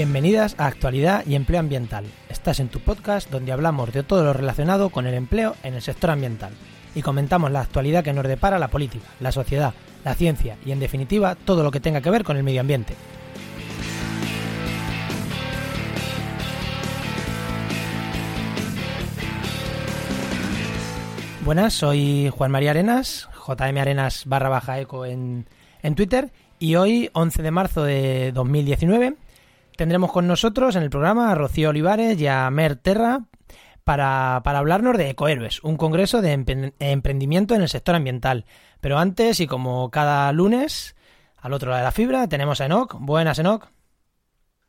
Bienvenidas a Actualidad y Empleo Ambiental. Estás en tu podcast donde hablamos de todo lo relacionado con el empleo en el sector ambiental y comentamos la actualidad que nos depara la política, la sociedad, la ciencia y en definitiva todo lo que tenga que ver con el medio ambiente. Buenas, soy Juan María Arenas, JM Arenas barra baja eco en, en Twitter y hoy, 11 de marzo de 2019, tendremos con nosotros en el programa a Rocío Olivares y a Mer Terra para, hablarnos de Ecohéroes, un congreso de emprendimiento en el sector ambiental. Pero antes, y como cada lunes, al otro lado de la fibra, tenemos a Enoch. Buenas, Enoch.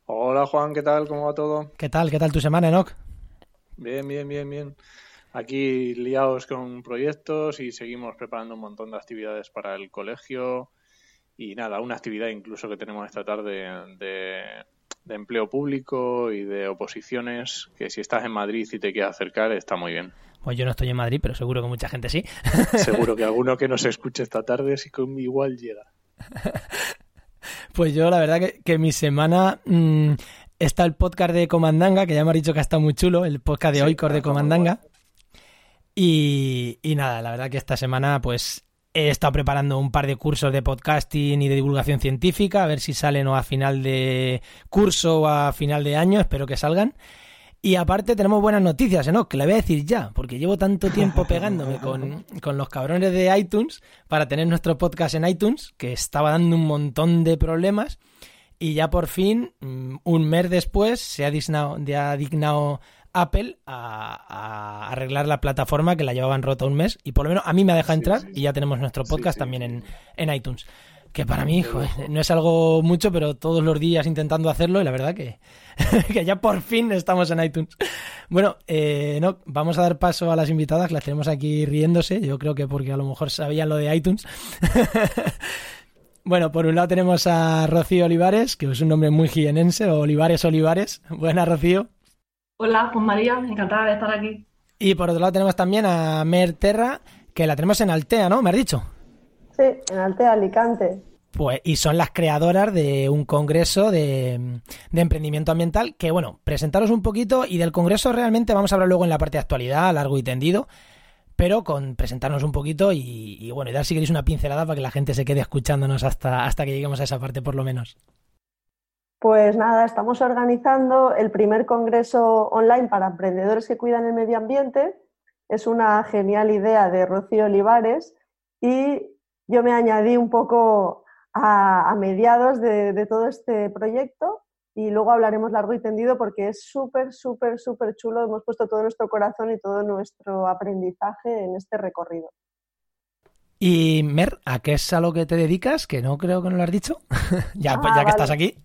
Hola, Juan, ¿qué tal? ¿Cómo va todo? ¿Qué tal? ¿Qué tal tu semana, Enoch? Bien, bien, bien, bien. Aquí liados con proyectos y seguimos preparando un montón de actividades para el colegio y nada, una actividad incluso que tenemos esta tarde de, empleo público y de oposiciones, que si estás en Madrid y te quieres acercar está muy bien. Pues yo no estoy en Madrid, pero seguro que mucha gente sí. Seguro que alguno que nos escuche esta tarde sí que igual llega. Pues yo la verdad que, mi semana mm, está el podcast de Comandanga, que ya me ha dicho que está muy chulo, el podcast de hoy Oikor de Comandanga. Y, y nada, la verdad que esta semana pues he estado preparando un par de cursos de podcasting y de divulgación científica, a ver si salen o a final de curso o a final de año, espero que salgan. Y aparte tenemos buenas noticias, ¿no? Que le voy a decir ya, porque llevo tanto tiempo pegándome con, con, los cabrones de iTunes para tener nuestro podcast en iTunes, que estaba dando un montón de problemas. Y ya por fin, mm, un mes después, se ha dignado, ha dignado Apple a, arreglar la plataforma que la llevaban rota un mes y por lo menos a mí me deja entrar y ya tenemos nuestro podcast también en, en, iTunes. Que para mí, hijo, no es algo mucho, pero todos los días intentando hacerlo y la verdad que, que ya por fin estamos en iTunes. Bueno, eh, no, vamos a dar paso a las invitadas que las tenemos aquí riéndose. Yo creo que porque a lo mejor sabían lo de iTunes. bueno, por un lado tenemos a Rocío Olivares, que es un nombre muy jienense, Olivares Olivares. Buenas, Rocío. Hola, pues María, encantada de estar aquí. Y por otro lado tenemos también a Mer Terra, que la tenemos en Altea, ¿no? ¿Me has dicho? Sí, en Altea, Alicante. Pues, y son las creadoras de un congreso de, emprendimiento ambiental que, bueno, presentaros un poquito y del congreso realmente vamos a hablar luego en la parte de actualidad, largo y tendido, pero con presentarnos un poquito y, y bueno, y dar si queréis una pincelada para que la gente se quede escuchándonos hasta, hasta que lleguemos a esa parte por lo menos. Pues nada, estamos organizando el primer congreso online para emprendedores que cuidan el medio ambiente. Es una genial idea de Rocío Olivares y yo me añadí un poco a, mediados de, todo este proyecto y luego hablaremos largo y tendido porque es súper, súper, súper chulo. Hemos puesto todo nuestro corazón y todo nuestro aprendizaje en este recorrido. Y Mer, ¿a qué es a lo que te dedicas? Que no creo que no lo has dicho. ya, pues, ya ah, que estás aquí.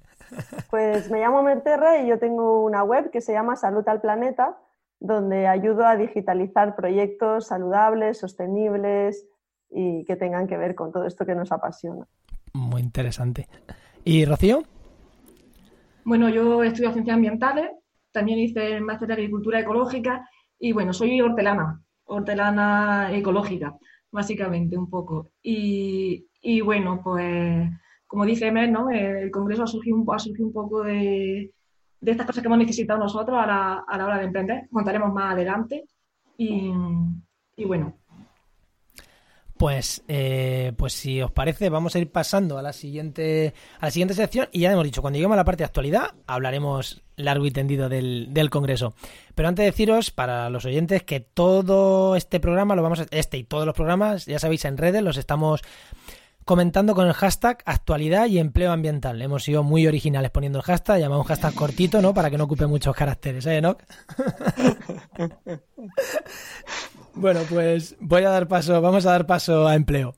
Pues me llamo Merterra y yo tengo una web que se llama Salud al Planeta, donde ayudo a digitalizar proyectos saludables, sostenibles y que tengan que ver con todo esto que nos apasiona. Muy interesante. ¿Y Rocío? Bueno, yo estudio ciencias ambientales, también hice el máster de agricultura ecológica y bueno, soy hortelana, hortelana ecológica, básicamente un poco. Y, y bueno, pues como dice Emer, ¿no? el Congreso ha surgido, un, ha un poco de, estas cosas que hemos necesitado nosotros a la, a la hora de emprender. Contaremos más adelante. Y, bueno, pues, eh, pues si os parece, vamos a ir pasando a la siguiente, a la siguiente sección y ya hemos dicho, cuando lleguemos a la parte de actualidad, hablaremos largo y tendido del, del Congreso. Pero antes de deciros, para los oyentes, que todo este programa lo vamos a, este y todos los programas, ya sabéis, en redes los estamos comentando con el hashtag actualidad y empleo ambiental. Hemos sido muy originales poniendo el hashtag, llamado un hashtag cortito, ¿no? Para que no ocupe muchos caracteres, ¿eh, Enoch? bueno, pues voy a dar paso, vamos a dar paso a empleo.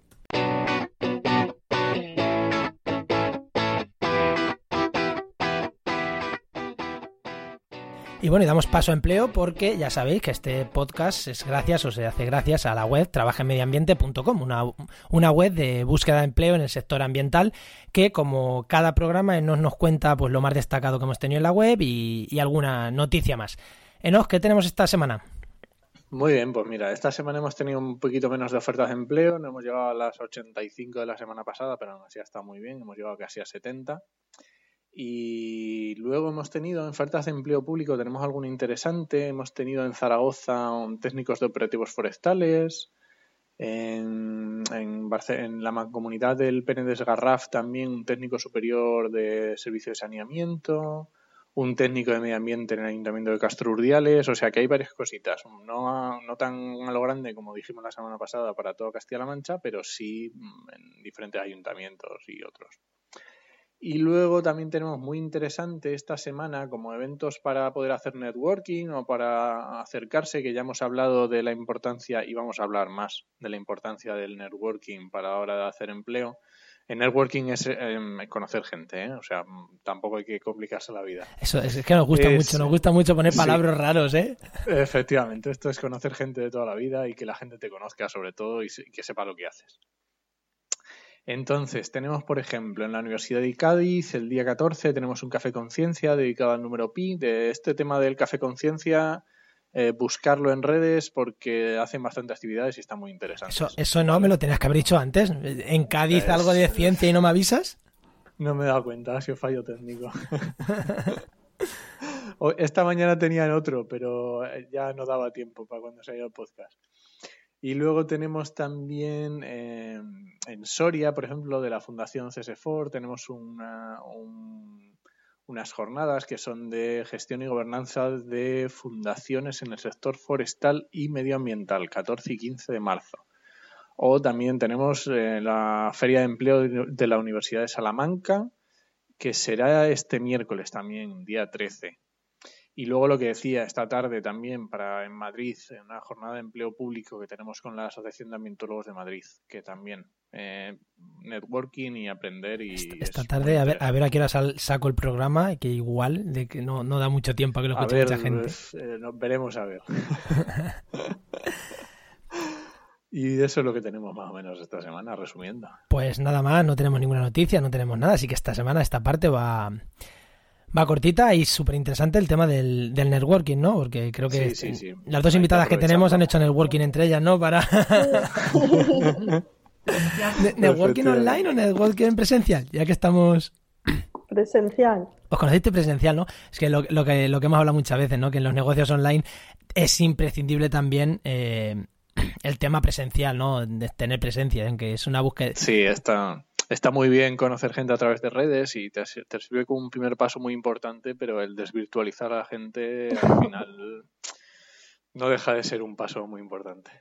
Y bueno, y damos paso a empleo porque ya sabéis que este podcast es gracias o se hace gracias a la web trabajenmedioambiente.com, una, una web de búsqueda de empleo en el sector ambiental que como cada programa nos, nos cuenta pues lo más destacado que hemos tenido en la web y, y alguna noticia más. Enos, ¿qué tenemos esta semana? Muy bien, pues mira, esta semana hemos tenido un poquito menos de ofertas de empleo, no hemos llegado a las 85 de la semana pasada, pero aún así está muy bien, hemos llegado casi a 70. Y luego hemos tenido en ofertas de empleo público, tenemos alguno interesante. Hemos tenido en Zaragoza técnicos de operativos forestales. En, la mancomunidad del Penedes Garraf también un técnico superior de servicio de saneamiento. Un técnico de medio ambiente en el Ayuntamiento de Castro Urdiales. O sea que hay varias cositas. No, no tan a lo grande como dijimos la semana pasada para toda Castilla-La Mancha, pero sí en diferentes ayuntamientos y otros. Y luego también tenemos muy interesante esta semana como eventos para poder hacer networking o para acercarse, que ya hemos hablado de la importancia y vamos a hablar más de la importancia del networking para la hora de hacer empleo. El networking es eh, conocer gente, ¿eh? o sea, tampoco hay que complicarse la vida. Eso es, que nos gusta es, mucho, nos gusta mucho poner palabras sí, raros, ¿eh? Efectivamente, esto es conocer gente de toda la vida y que la gente te conozca sobre todo y que sepa lo que haces. Entonces, tenemos, por ejemplo, en la Universidad de Cádiz, el día 14, tenemos un café conciencia dedicado al número pi. De este tema del café conciencia, eh, buscarlo en redes porque hacen bastante actividades y está muy interesante. Eso, eso no, me lo tenías que haber dicho antes. ¿En Cádiz es... algo de ciencia y no me avisas? No me he dado cuenta, ha sido fallo técnico. Esta mañana tenían otro, pero ya no daba tiempo para cuando se el podcast. Y luego tenemos también eh, en Soria, por ejemplo, de la Fundación CSFOR, tenemos una, un, unas jornadas que son de gestión y gobernanza de fundaciones en el sector forestal y medioambiental, 14 y 15 de marzo. O también tenemos eh, la Feria de Empleo de la Universidad de Salamanca, que será este miércoles también, día 13. Y luego lo que decía esta tarde también para en Madrid, en una jornada de empleo público que tenemos con la Asociación de Ambientólogos de Madrid, que también eh, networking y aprender y esta, tarde a ver a ver a qué hora saco el programa que igual de que no, no da mucho tiempo a que lo escuche mucha gente. pues, eh, nos veremos a ver. Y eso es lo que tenemos más o menos esta semana resumiendo. Pues nada más no tenemos ninguna noticia no tenemos nada así que esta semana esta parte va Va cortita y súper interesante el tema del, del, networking, ¿no? Porque creo que sí, sí, sí. las dos invitadas que tenemos han hecho networking entre ellas, ¿no? Para. ¿Networking online o networking presencial? Ya que estamos. Presencial. Os conociste presencial, ¿no? Es que lo, lo, que lo que hemos hablado muchas veces, ¿no? Que en los negocios online es imprescindible también eh, el tema presencial, ¿no? De tener presencia, en que es una búsqueda. Sí, está está muy bien conocer gente a través de redes y te, te, sirve como un primer paso muy importante, pero el desvirtualizar a la gente al final no deja de ser un paso muy importante.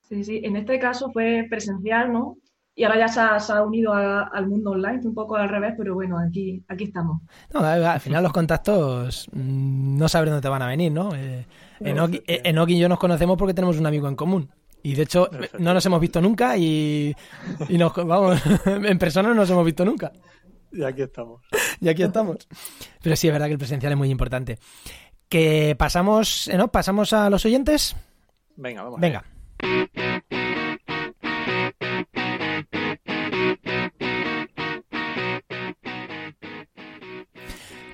Sí, sí, en este caso fue presencial, ¿no? Y ahora ya se ha, se ha unido a, al mundo online, un poco al revés, pero bueno, aquí, aquí estamos. No, al final los contactos mm, no sabes dónde te van a venir, ¿no? Eh, Enoki, Enoki y yo nos conocemos porque tenemos un amigo en común. Y de hecho, no nos hemos visto nunca y, y nos vamos, en persona no nos hemos visto nunca. Y aquí estamos. Y aquí estamos. Pero sí, es verdad que el presencial es muy importante. Que pasamos, ¿no? Pasamos a los oyentes. Venga, vamos. Venga.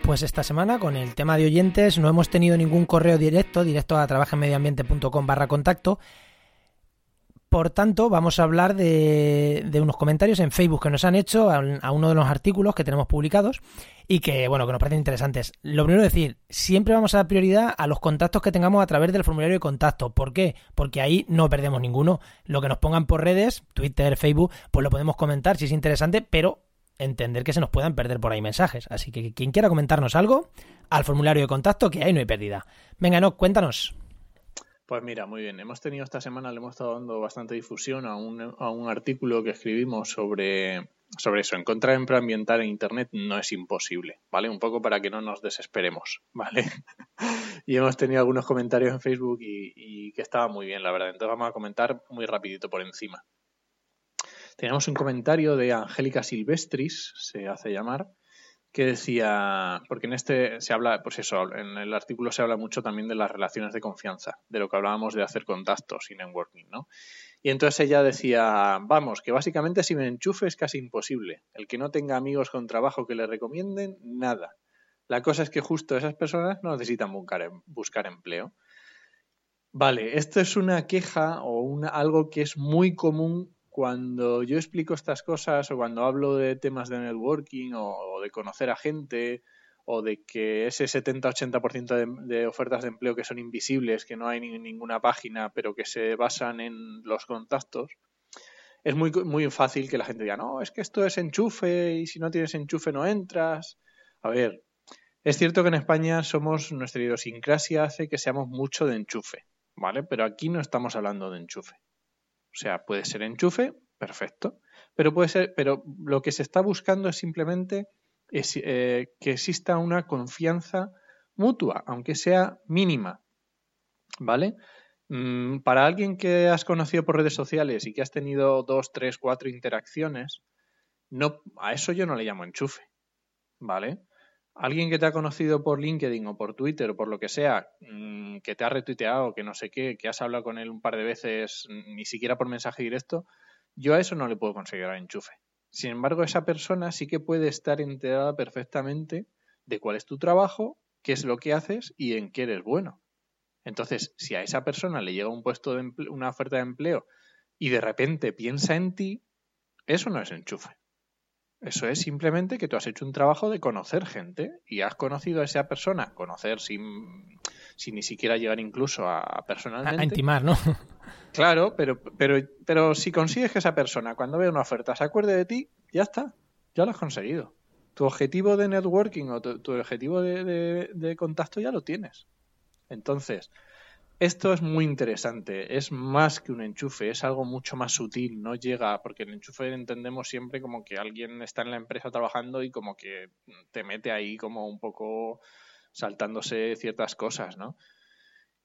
Pues esta semana con el tema de oyentes no hemos tenido ningún correo directo, directo a trabajenmedioambiente.com barra contacto, por tanto, vamos a hablar de, unos comentarios en Facebook que nos han hecho a, a, uno de los artículos que tenemos publicados y que, bueno, que nos parecen interesantes. Lo primero es decir, siempre vamos a dar prioridad a los contactos que tengamos a través del formulario de contacto. ¿Por qué? Porque ahí no perdemos ninguno. Lo que nos pongan por redes, Twitter, Facebook, pues lo podemos comentar si es interesante, pero entender que se nos puedan perder por ahí mensajes. Así que quien quiera comentarnos algo, al formulario de contacto, que ahí no hay pérdida. Venga, no, cuéntanos. Pues mira, muy bien. Hemos tenido esta semana, le hemos estado dando bastante difusión a un, a un artículo que escribimos sobre, eso. Encontrar empleo ambiental en Internet no es imposible, ¿vale? Un poco para que no nos desesperemos, ¿vale? y hemos tenido algunos comentarios en Facebook y, y que estaba muy bien, la verdad. Entonces vamos a comentar muy rapidito por encima. Teníamos un comentario de Angélica Silvestris, se hace llamar, que decía, porque en este se habla, pues eso, en el artículo se habla mucho también de las relaciones de confianza, de lo que hablábamos de hacer contactos y networking, ¿no? Y entonces ella decía, vamos, que básicamente si me enchufe es casi imposible. El que no tenga amigos con trabajo que le recomienden, nada. La cosa es que justo esas personas no necesitan buscar, buscar empleo. Vale, esto es una queja o una, algo que es muy común cuando yo explico estas cosas o cuando hablo de temas de networking o, de conocer a gente o de que ese 70-80% de, de ofertas de empleo que son invisibles, que no hay ni, ninguna página, pero que se basan en los contactos, es muy, muy fácil que la gente diga, no, es que esto es enchufe y si no tienes enchufe no entras. A ver, es cierto que en España somos, nuestra idiosincrasia hace que seamos mucho de enchufe, ¿vale? Pero aquí no estamos hablando de enchufe. O sea, puede ser enchufe, perfecto, pero puede ser, pero lo que se está buscando es simplemente eh, que exista una confianza mutua, aunque sea mínima, ¿vale? Mm, para alguien que has conocido por redes sociales y que has tenido dos, tres, cuatro interacciones, no, a eso yo no le llamo enchufe, ¿vale? Alguien que te ha conocido por LinkedIn o por Twitter o por lo que sea, mm, que te ha retuiteado, que no sé qué, que has hablado con él un par de veces, ni siquiera por mensaje directo, yo a eso no le puedo considerar enchufe. Sin embargo, esa persona sí que puede estar enterada perfectamente de cuál es tu trabajo, qué es lo que haces y en qué eres bueno. Entonces, si a esa persona le llega un puesto de una oferta de empleo y de repente piensa en ti, eso no es enchufe. Eso es simplemente que tú has hecho un trabajo de conocer gente y has conocido a esa persona, conocer sin, sin ni siquiera llegar incluso a personalmente. A, intimar, ¿no? Claro, pero, pero, pero si consigues que esa persona cuando vea una oferta se acuerde de ti, ya está, ya lo has conseguido. Tu objetivo de networking o tu, objetivo de, de contacto ya lo tienes. Entonces, esto es muy interesante, es más que un enchufe, es algo mucho más sutil, no llega, porque el enchufe entendemos siempre como que alguien está en la empresa trabajando y como que te mete ahí como un poco saltándose ciertas cosas, ¿no?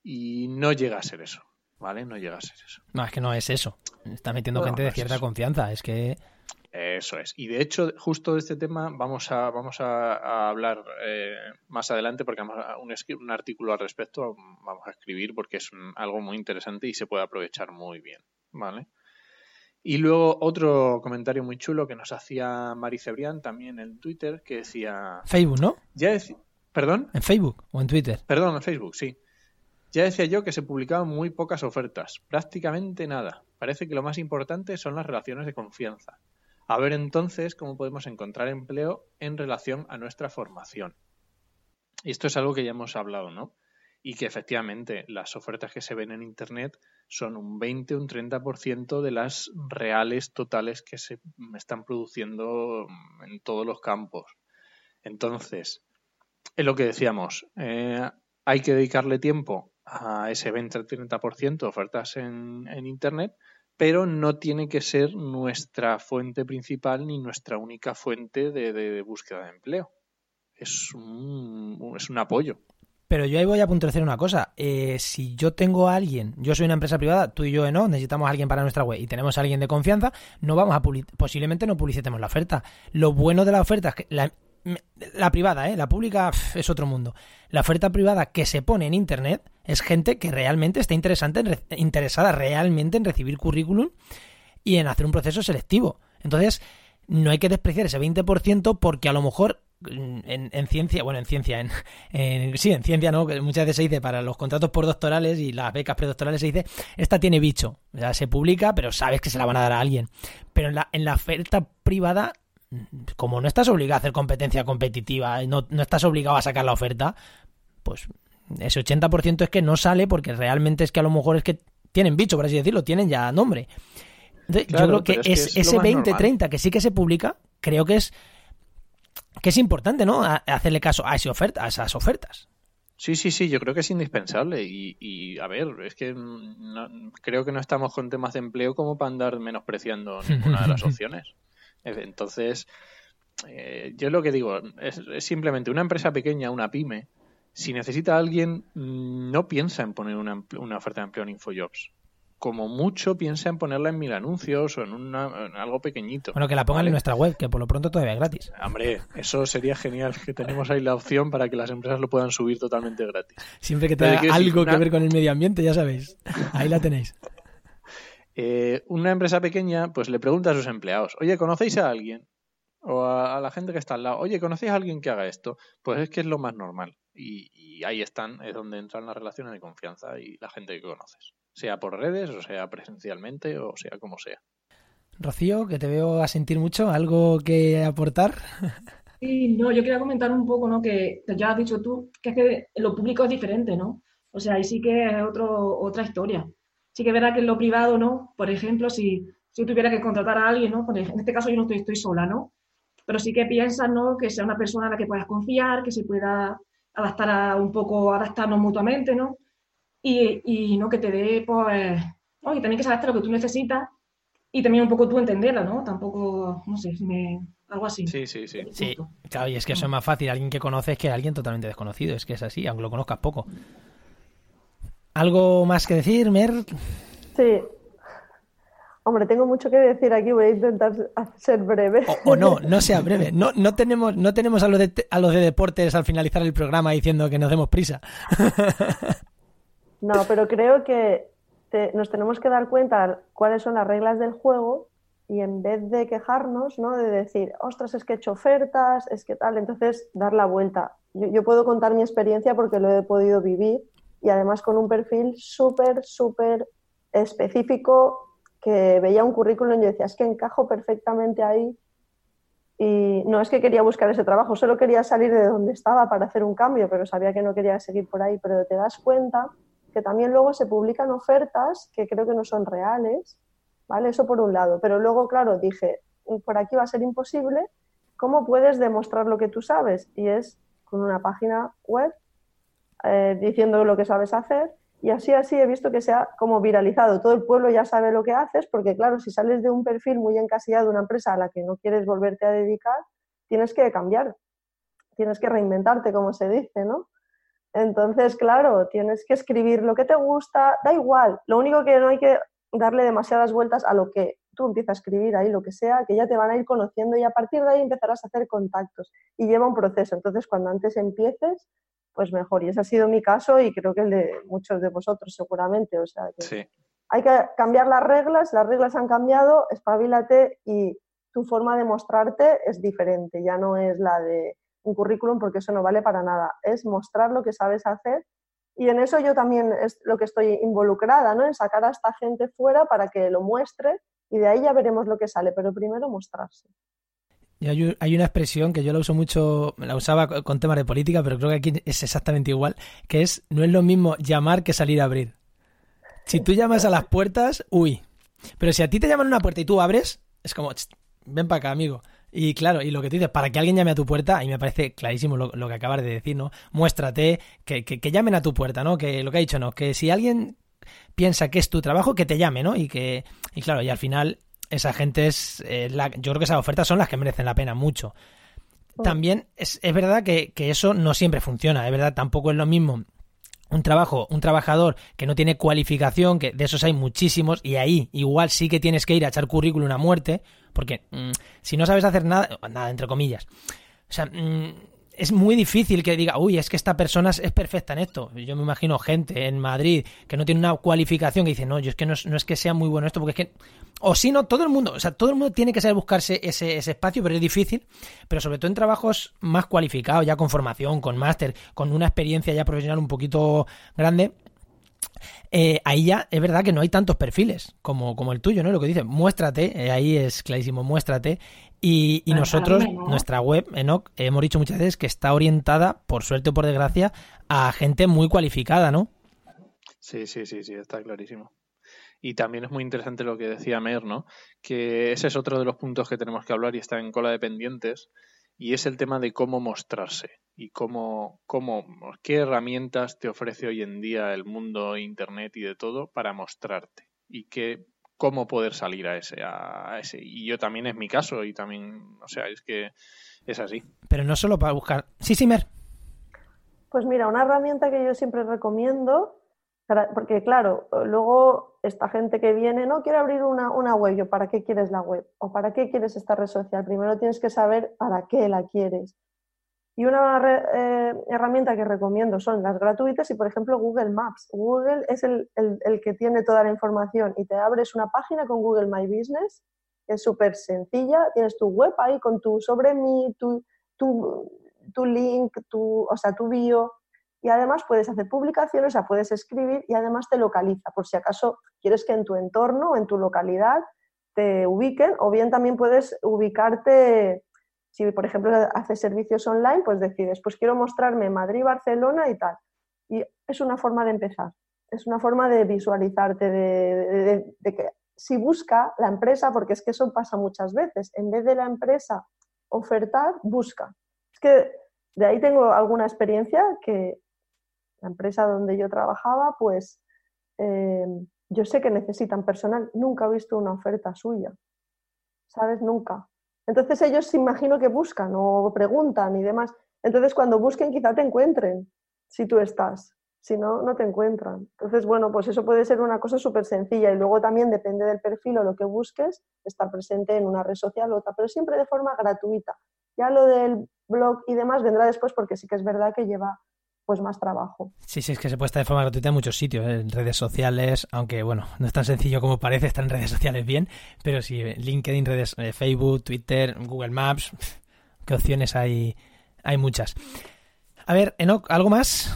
Y no llega a ser eso, ¿vale? No llega a ser eso. No, es que no es eso. Está metiendo gente de cierta confianza, es que... Eso es. Y de hecho, justo de este tema vamos a, vamos a, hablar eh, más adelante porque vamos a un, un, artículo al respecto vamos a escribir porque es algo muy interesante y se puede aprovechar muy bien. ¿Vale? Y luego otro comentario muy chulo que nos hacía Mari Cebrián también en Twitter que decía... Facebook, ¿no? Ya ¿Perdón? ¿En Facebook o en Twitter? Perdón, en Facebook, sí. Ya decía yo que se publicaban muy pocas ofertas, prácticamente nada. Parece que lo más importante son las relaciones de confianza. A ver entonces cómo podemos encontrar empleo en relación a nuestra formación. Y esto es algo que ya hemos hablado, ¿no? Y que efectivamente las ofertas que se ven en Internet son un 20 o un 30% de las reales totales que se están produciendo en todos los campos. Entonces, es lo que decíamos, eh, hay que dedicarle tiempo a ese 20 o 30% de ofertas en, en Internet pero no tiene que ser nuestra fuente principal ni nuestra única fuente de, búsqueda de empleo. Es un, es un apoyo. Pero yo ahí voy a puntualizar una cosa. Eh, si yo tengo a alguien, yo soy una empresa privada, tú y yo no, necesitamos a alguien para nuestra web y tenemos a alguien de confianza, no vamos a posiblemente no publicitemos la oferta. Lo bueno de la oferta es que la, la privada, ¿eh? la pública es otro mundo. La oferta privada que se pone en Internet es gente que realmente está interesante interesada realmente en recibir currículum y en hacer un proceso selectivo. Entonces, no hay que despreciar ese 20% porque a lo mejor mm, en, ciencia, bueno, en ciencia, en, sí, en ciencia, ¿no? Muchas veces se dice para los contratos postdoctorales y las becas predoctorales se dice, esta tiene bicho, se publica, pero sabes que se la van a dar a alguien. Pero en la, en la oferta privada como no estás obligado a hacer competencia competitiva, no, no estás obligado a sacar la oferta, pues ese 80% es que no sale porque realmente es que a lo mejor es que tienen bicho, por así decirlo, tienen ya nombre. yo creo que, es, ese 20-30 que sí que se publica, creo que es que es importante, ¿no? hacerle caso a, esa oferta, a esas ofertas. Sí, sí, sí, yo creo que es indispensable. Y, y a ver, es que creo que no estamos con temas de empleo como para andar menospreciando ninguna de las opciones. Entonces, eh, yo lo que digo es, simplemente una empresa pequeña, una pyme, si necesita a alguien, no piensa en poner una, oferta de empleo en InfoJobs. como mucho piensa en ponerla en mil anuncios o en, una, en algo pequeñito. Bueno, que la pongan en nuestra web, que por lo pronto todavía es gratis. Hombre, eso sería genial, que tenemos ahí la opción para que las empresas lo puedan subir totalmente gratis. Siempre que tenga algo que ver con el medio ambiente, ya sabéis, ahí la tenéis. Eh, una empresa pequeña, pues le pregunta a sus empleados, oye, ¿conocéis a alguien? O a, la gente que está al lado, oye, ¿conocéis a alguien que haga esto? Pues es que es lo más normal. Y, y ahí están, es donde entran las relaciones de confianza y la gente que conoces sea por redes, o sea presencialmente, o sea como sea. Rocío, que te veo a sentir mucho, ¿algo que aportar? Sí, no, yo quería comentar un poco, ¿no? Que ya has dicho tú, que es que lo público es diferente, ¿no? O sea, ahí sí que es otro, otra historia. Sí que es verdad que en lo privado, ¿no? Por ejemplo, si, si yo tuviera que contratar a alguien, ¿no? En este caso yo no estoy, estoy sola, ¿no? Pero sí que piensas, ¿no? Que sea una persona a la que puedas confiar, que se pueda adaptar a un poco, adaptarnos mutuamente, ¿no? y, no que te dé, pues, oye, también que sabes lo que tú necesitas y también un poco tú entenderla, ¿no? Tampoco, no sé, me, algo así. Sí, sí, sí. Sí, claro, y es que eso es más fácil. Alguien que conoces que alguien totalmente desconocido. Es que es así, aunque lo conozcas poco. ¿Algo más que decir, Mer? Sí. Hombre, tengo mucho que decir aquí, voy a intentar ser breve. O, no, no sea breve. No, no tenemos, no tenemos a los, de, a los de deportes al finalizar el programa diciendo que nos demos prisa. No, pero creo que nos tenemos que dar cuenta cuáles son las reglas del juego y en vez de quejarnos, ¿no? De decir, ostras, es que he hecho ofertas, es que tal, entonces dar la vuelta. Yo, puedo contar mi experiencia porque lo he podido vivir y además con un perfil súper, súper específico que veía un currículum y decía, es que encajo perfectamente ahí. Y no es que quería buscar ese trabajo, solo quería salir de donde estaba para hacer un cambio, pero sabía que no quería seguir por ahí. Pero te das cuenta que también luego se publican ofertas que creo que no son reales, ¿vale? Eso por un lado. Pero luego, claro, dije, por aquí va a ser imposible, ¿cómo puedes demostrar lo que tú sabes? Y es con una página web eh, diciendo lo que sabes hacer y así así he visto que se ha como viralizado. Todo el pueblo ya sabe lo que haces porque claro, si sales de un perfil muy encasillado de una empresa a la que no quieres volverte a dedicar, tienes que cambiar, tienes que reinventarte, como se dice, ¿no? Entonces, claro, tienes que escribir lo que te gusta, da igual. Lo único que no hay que darle demasiadas vueltas a lo que tú empiezas a escribir ahí, lo que sea, que ya te van a ir conociendo y a partir de ahí empezarás a hacer contactos. Y lleva un proceso. Entonces, cuando antes empieces, pues mejor. Y ese ha sido mi caso y creo que el de muchos de vosotros seguramente. O sea, que hay que cambiar las reglas, las reglas han cambiado, espabilate y tu forma de mostrarte es diferente, ya no es la de un currículum porque eso no vale para nada. Es mostrar lo que sabes hacer y en eso yo también es lo que estoy involucrada, ¿no? En sacar a esta gente fuera para que lo muestre y de ahí ya veremos lo que sale, pero primero mostrarse. Y hay, una expresión que yo la uso mucho, la usaba con temas de política, pero creo que aquí es exactamente igual, que es no es lo mismo llamar que salir a abrir. Si tú llamas a las puertas, uy. Pero si a ti te llaman una puerta y tú abres, es como, ven para acá, amigo. Y claro, y lo que tú dices, para que alguien llame a tu puerta, ahí me parece clarísimo lo, que acabas de decir, ¿no? Muéstrate, que, que, llamen a tu puerta, ¿no? Que lo que ha dicho, ¿no? Que si alguien piensa que es tu trabajo, que te llame, ¿no? Y que, y claro, y al final esa gente es, la, yo creo que esas ofertas son las que merecen la pena mucho. Oh. También es, es verdad que, que eso no siempre funciona, es verdad, tampoco es lo mismo un trabajo, un trabajador que no tiene cualificación, que de esos hay muchísimos, y ahí igual sí que tienes que ir a echar currículum a muerte, porque mm, si no sabes hacer nada, nada, entre comillas, o sea, mm, es muy difícil que diga, uy, es que esta persona es perfecta en esto. Yo me imagino gente en Madrid que no tiene una cualificación que dice, no, yo es que no es, que sea muy bueno esto, porque es que. O si no, todo el mundo, o sea, todo el mundo tiene que saber buscarse ese, espacio, pero es difícil. Pero sobre todo en trabajos más cualificados, ya con formación, con máster, con una experiencia ya profesional un poquito grande. Eh, ahí ya es verdad que no hay tantos perfiles como, como el tuyo, ¿no? Lo que dice, muéstrate, eh, ahí es clarísimo, muéstrate. Y, nosotros, nuestra web, Enoch, hemos dicho muchas veces que está orientada, por suerte o por desgracia, a gente muy cualificada, ¿no? Sí, sí, sí, sí, está clarísimo. Y también es muy interesante lo que decía Mer, ¿no? Que ese es otro de los puntos que tenemos que hablar y está en cola de pendientes, y es el tema de cómo mostrarse y cómo, cómo, qué herramientas te ofrece hoy en día el mundo Internet y de todo para mostrarte y qué cómo poder salir a ese, a ese. Y yo también es mi caso y también, o sea, es que es así. Pero no solo para buscar. Sí, sí, Mer. Pues mira, una herramienta que yo siempre recomiendo Porque claro, luego esta gente que viene, no quiero abrir una, web, yo, ¿para qué quieres la web? ¿O para qué quieres esta red social? Primero tienes que saber para qué la quieres. Y una eh, herramienta que recomiendo son las gratuitas y, por ejemplo, Google Maps. Google es el, que tiene toda la información y te abres una página con Google My Business, es súper sencilla, tienes tu web ahí con tu sobre mí, tu, tu, tu link, tu, o sea, tu bio, y además puedes hacer publicaciones, puedes escribir y además te localiza por si acaso quieres que en tu entorno o en tu localidad te ubiquen. O bien también puedes ubicarte, si por ejemplo haces servicios online, pues decides, pues quiero mostrarme Madrid, Barcelona y tal. Y es una forma de empezar, es una forma de visualizarte, de, que si busca la empresa, porque es que eso pasa muchas veces, en vez de la empresa ofertar, busca. Es que de ahí tengo alguna experiencia que la empresa donde yo trabajaba, pues eh, yo sé que necesitan personal, nunca he visto una oferta suya, ¿sabes? Nunca. Entonces ellos imagino que buscan o preguntan y demás. Entonces cuando busquen quizá te encuentren si tú estás, si no, no te encuentran. Entonces, bueno, pues eso puede ser una cosa súper sencilla y luego también depende del perfil o lo que busques, estar presente en una red social u otra, pero siempre de forma gratuita. Ya lo del blog y demás vendrá después porque sí que es verdad que lleva pues más trabajo. Sí, sí, es que se puede estar de forma gratuita en muchos sitios, ¿eh? en redes sociales, aunque bueno, no es tan sencillo como parece estar en redes sociales bien, pero sí, LinkedIn, redes, eh, Facebook, Twitter, Google Maps, qué opciones hay, hay muchas. A ver, Enoch, ¿algo más?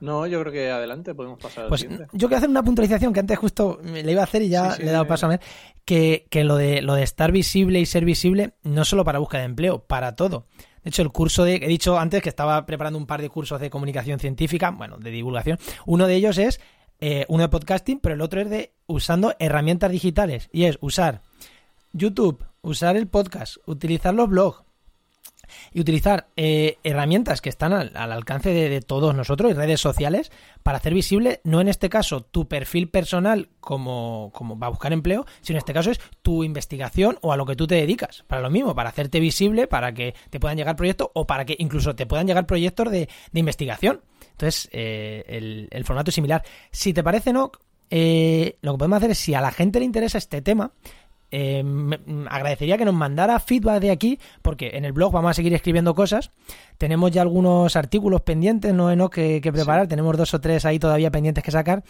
No, yo creo que adelante podemos pasar pues Yo quiero hacer una puntualización que antes justo le iba a hacer y ya le he dado paso a ver, que, que lo, de, lo de estar visible y ser visible no solo para búsqueda de empleo, para todo. De hecho, el curso de. He dicho antes que estaba preparando un par de cursos de comunicación científica, bueno, de divulgación. Uno de ellos es eh, uno de podcasting, pero el otro es de usando herramientas digitales. Y es usar YouTube, usar el podcast, utilizar los blogs, y utilizar eh, herramientas que están al, alcance de, todos nosotros y redes sociales para hacer visible, no en este caso tu perfil personal como, como va a buscar empleo, sino en este caso es tu investigación o a lo que tú te dedicas. Para lo mismo, para hacerte visible, para que te puedan llegar proyectos o para que incluso te puedan llegar proyectos de, investigación. Entonces, eh, el, formato es similar. Si te parece, no, eh, lo que podemos hacer es, si a la gente le interesa este tema, eh, agradecería que nos mandara feedback de aquí, porque en el blog vamos a seguir escribiendo cosas. Tenemos ya algunos artículos pendientes, no, no que, preparar, tenemos dos o tres ahí todavía pendientes que sacar.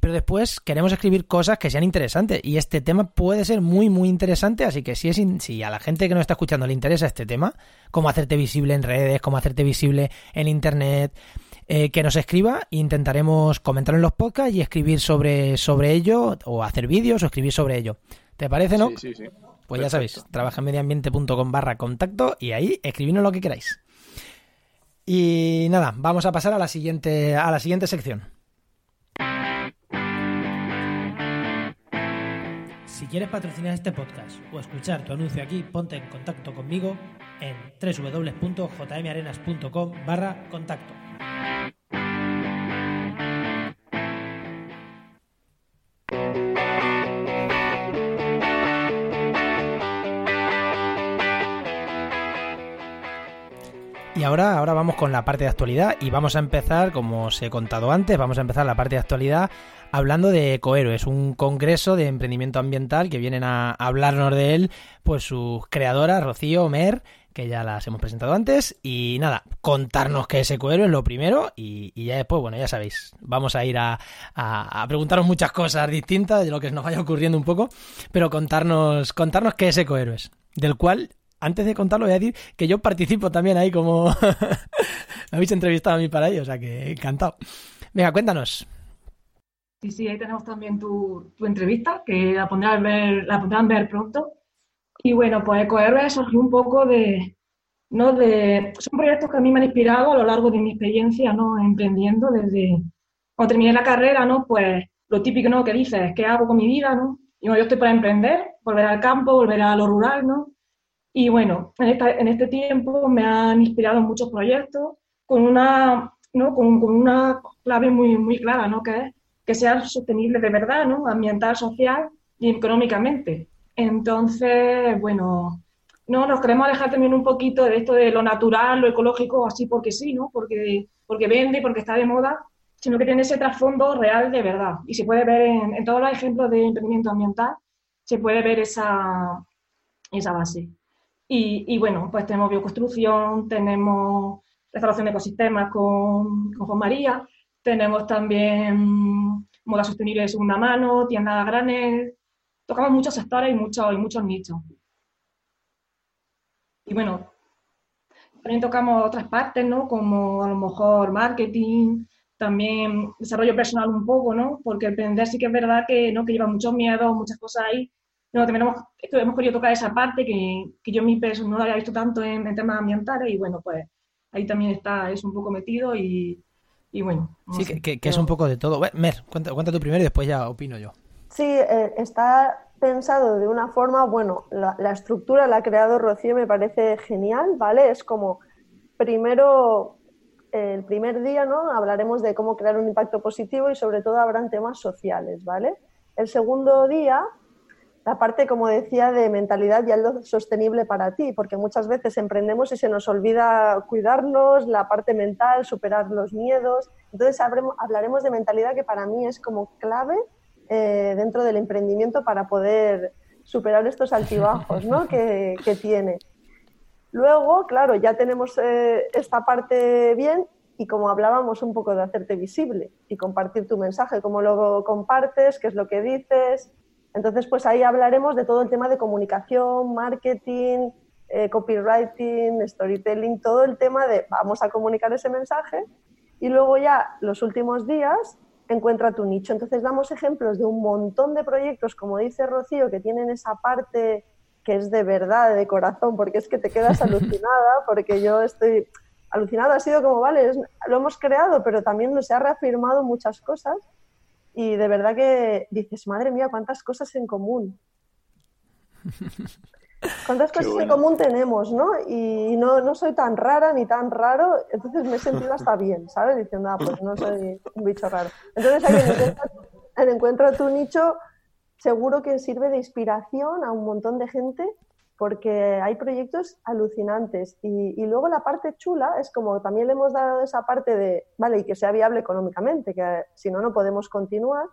Pero después queremos escribir cosas que sean interesantes y este tema puede ser muy muy interesante, así que si es si a la gente que nos está escuchando le interesa este tema, cómo hacerte visible en redes, cómo hacerte visible en internet, eh, que nos escriba intentaremos comentar en los podcasts y escribir sobre, sobre ello, o hacer vídeos o escribir sobre ello. ¿Te parece, no? Sí, sí, sí. Pues ya sabéis, trabajaenmedioambiente.com barra contacto y ahí escribidnos lo que queráis. Y nada, vamos a pasar a la siguiente, a la siguiente sección. Si quieres patrocinar este podcast o escuchar tu anuncio aquí, ponte en contacto conmigo en www.jmarenas.com barra contacto. Y ahora, ahora vamos con la parte de actualidad y vamos a empezar, como os he contado antes, vamos a empezar la parte de actualidad hablando de Ecohéroes, un congreso de emprendimiento ambiental que vienen a hablarnos de él, pues sus creadoras, Rocío, Mer, que ya las hemos presentado antes, y nada, contarnos qué es Ecohéroes lo primero y, ya después, bueno, ya sabéis, vamos a ir a, a, preguntaros muchas cosas distintas de lo que nos vaya ocurriendo un poco, pero contarnos, contarnos qué es Ecohéroes, del cual antes de contarlo, voy a decir que yo participo también ahí como... Me habéis entrevistado a mí para ello, o sea que encantado. Venga, cuéntanos. Sí, sí, ahí tenemos también tu, entrevista, que la pondrán, ver, la pondrán ver pronto. Y bueno, pues EcoHeroes surgió un poco de, ¿no? de... Son proyectos que a mí me han inspirado a lo largo de mi experiencia, ¿no? Emprendiendo desde... Cuando terminé la carrera, ¿no? Pues lo típico, ¿no? Que dices, ¿qué hago con mi vida, no? Y bueno, yo estoy para emprender, volver al campo, volver a lo rural, ¿no? Y bueno, en, este tiempo me han inspirado muchos proyectos con una, ¿no? con, una clave muy, muy clara, ¿no? que es que sea sostenible de verdad, ¿no? ambiental, social y económicamente. Entonces, bueno, no nos queremos alejar también un poquito de esto de lo natural, lo ecológico, así porque sí, ¿no? Porque, porque vende, porque está de moda, sino que tiene ese trasfondo real de verdad. Y se puede ver en, todos los ejemplos de emprendimiento ambiental, se puede ver esa, esa base. Y, bueno, pues tenemos bioconstrucción, tenemos restauración de ecosistemas con, con María, tenemos también moda sostenible de segunda mano, tiendas a granel, tocamos muchos sectores y muchos, y muchos nichos. Y bueno, también tocamos otras partes, ¿no? Como a lo mejor marketing, también desarrollo personal un poco, ¿no? Porque emprender sí que es verdad que, ¿no? que lleva muchos miedos, muchas cosas ahí. No, también hemos, hemos querido tocar esa parte que, que yo mi peso no lo había visto tanto en, temas ambientales y bueno, pues ahí también está es un poco metido y, y bueno. sí, que, que, es un poco de todo. Mer, cuenta, cuenta tú primero y después ya opino yo. Sí, eh, está pensado de una forma, bueno, la, estructura la ha creado Rocío, me parece genial, ¿vale? Es como, primero el primer día ¿no? hablaremos de cómo crear un impacto positivo y sobre todo habrán temas sociales, ¿vale? El segundo día, la parte, como decía, de mentalidad y algo sostenible para ti, porque muchas veces emprendemos y se nos olvida cuidarnos, la parte mental, superar los miedos. Entonces hablaremos de mentalidad que para mí es como clave eh, dentro del emprendimiento para poder superar estos altibajos ¿no? que, que tiene. Luego, claro, ya tenemos eh, esta parte bien y como hablábamos un poco de hacerte visible y compartir tu mensaje, cómo lo compartes, qué es lo que dices. Entonces, pues ahí hablaremos de todo el tema de comunicación, marketing, eh, copywriting, storytelling, todo el tema de vamos a comunicar ese mensaje y luego ya los últimos días encuentra tu nicho. Entonces damos ejemplos de un montón de proyectos, como dice Rocío, que tienen esa parte que es de verdad, de corazón, porque es que te quedas alucinada, porque yo estoy alucinada, ha sido como, vale, lo hemos creado, pero también nos ha reafirmado muchas cosas y de verdad que dices, madre mía, cuántas cosas en común. ¿Cuántas cosas en común tenemos, no? Y no, no, soy tan rara ni tan raro, entonces me he sentido hasta bien, ¿sabes? Diciendo, ah, pues no soy un bicho raro. Entonces ahí en Encuentra tu nicho seguro que sirve de inspiración a un montón de gente porque hay proyectos alucinantes. Y, luego la parte chula es como también le hemos dado esa parte de, vale, y que sea viable económicamente, que si no, no podemos continuar.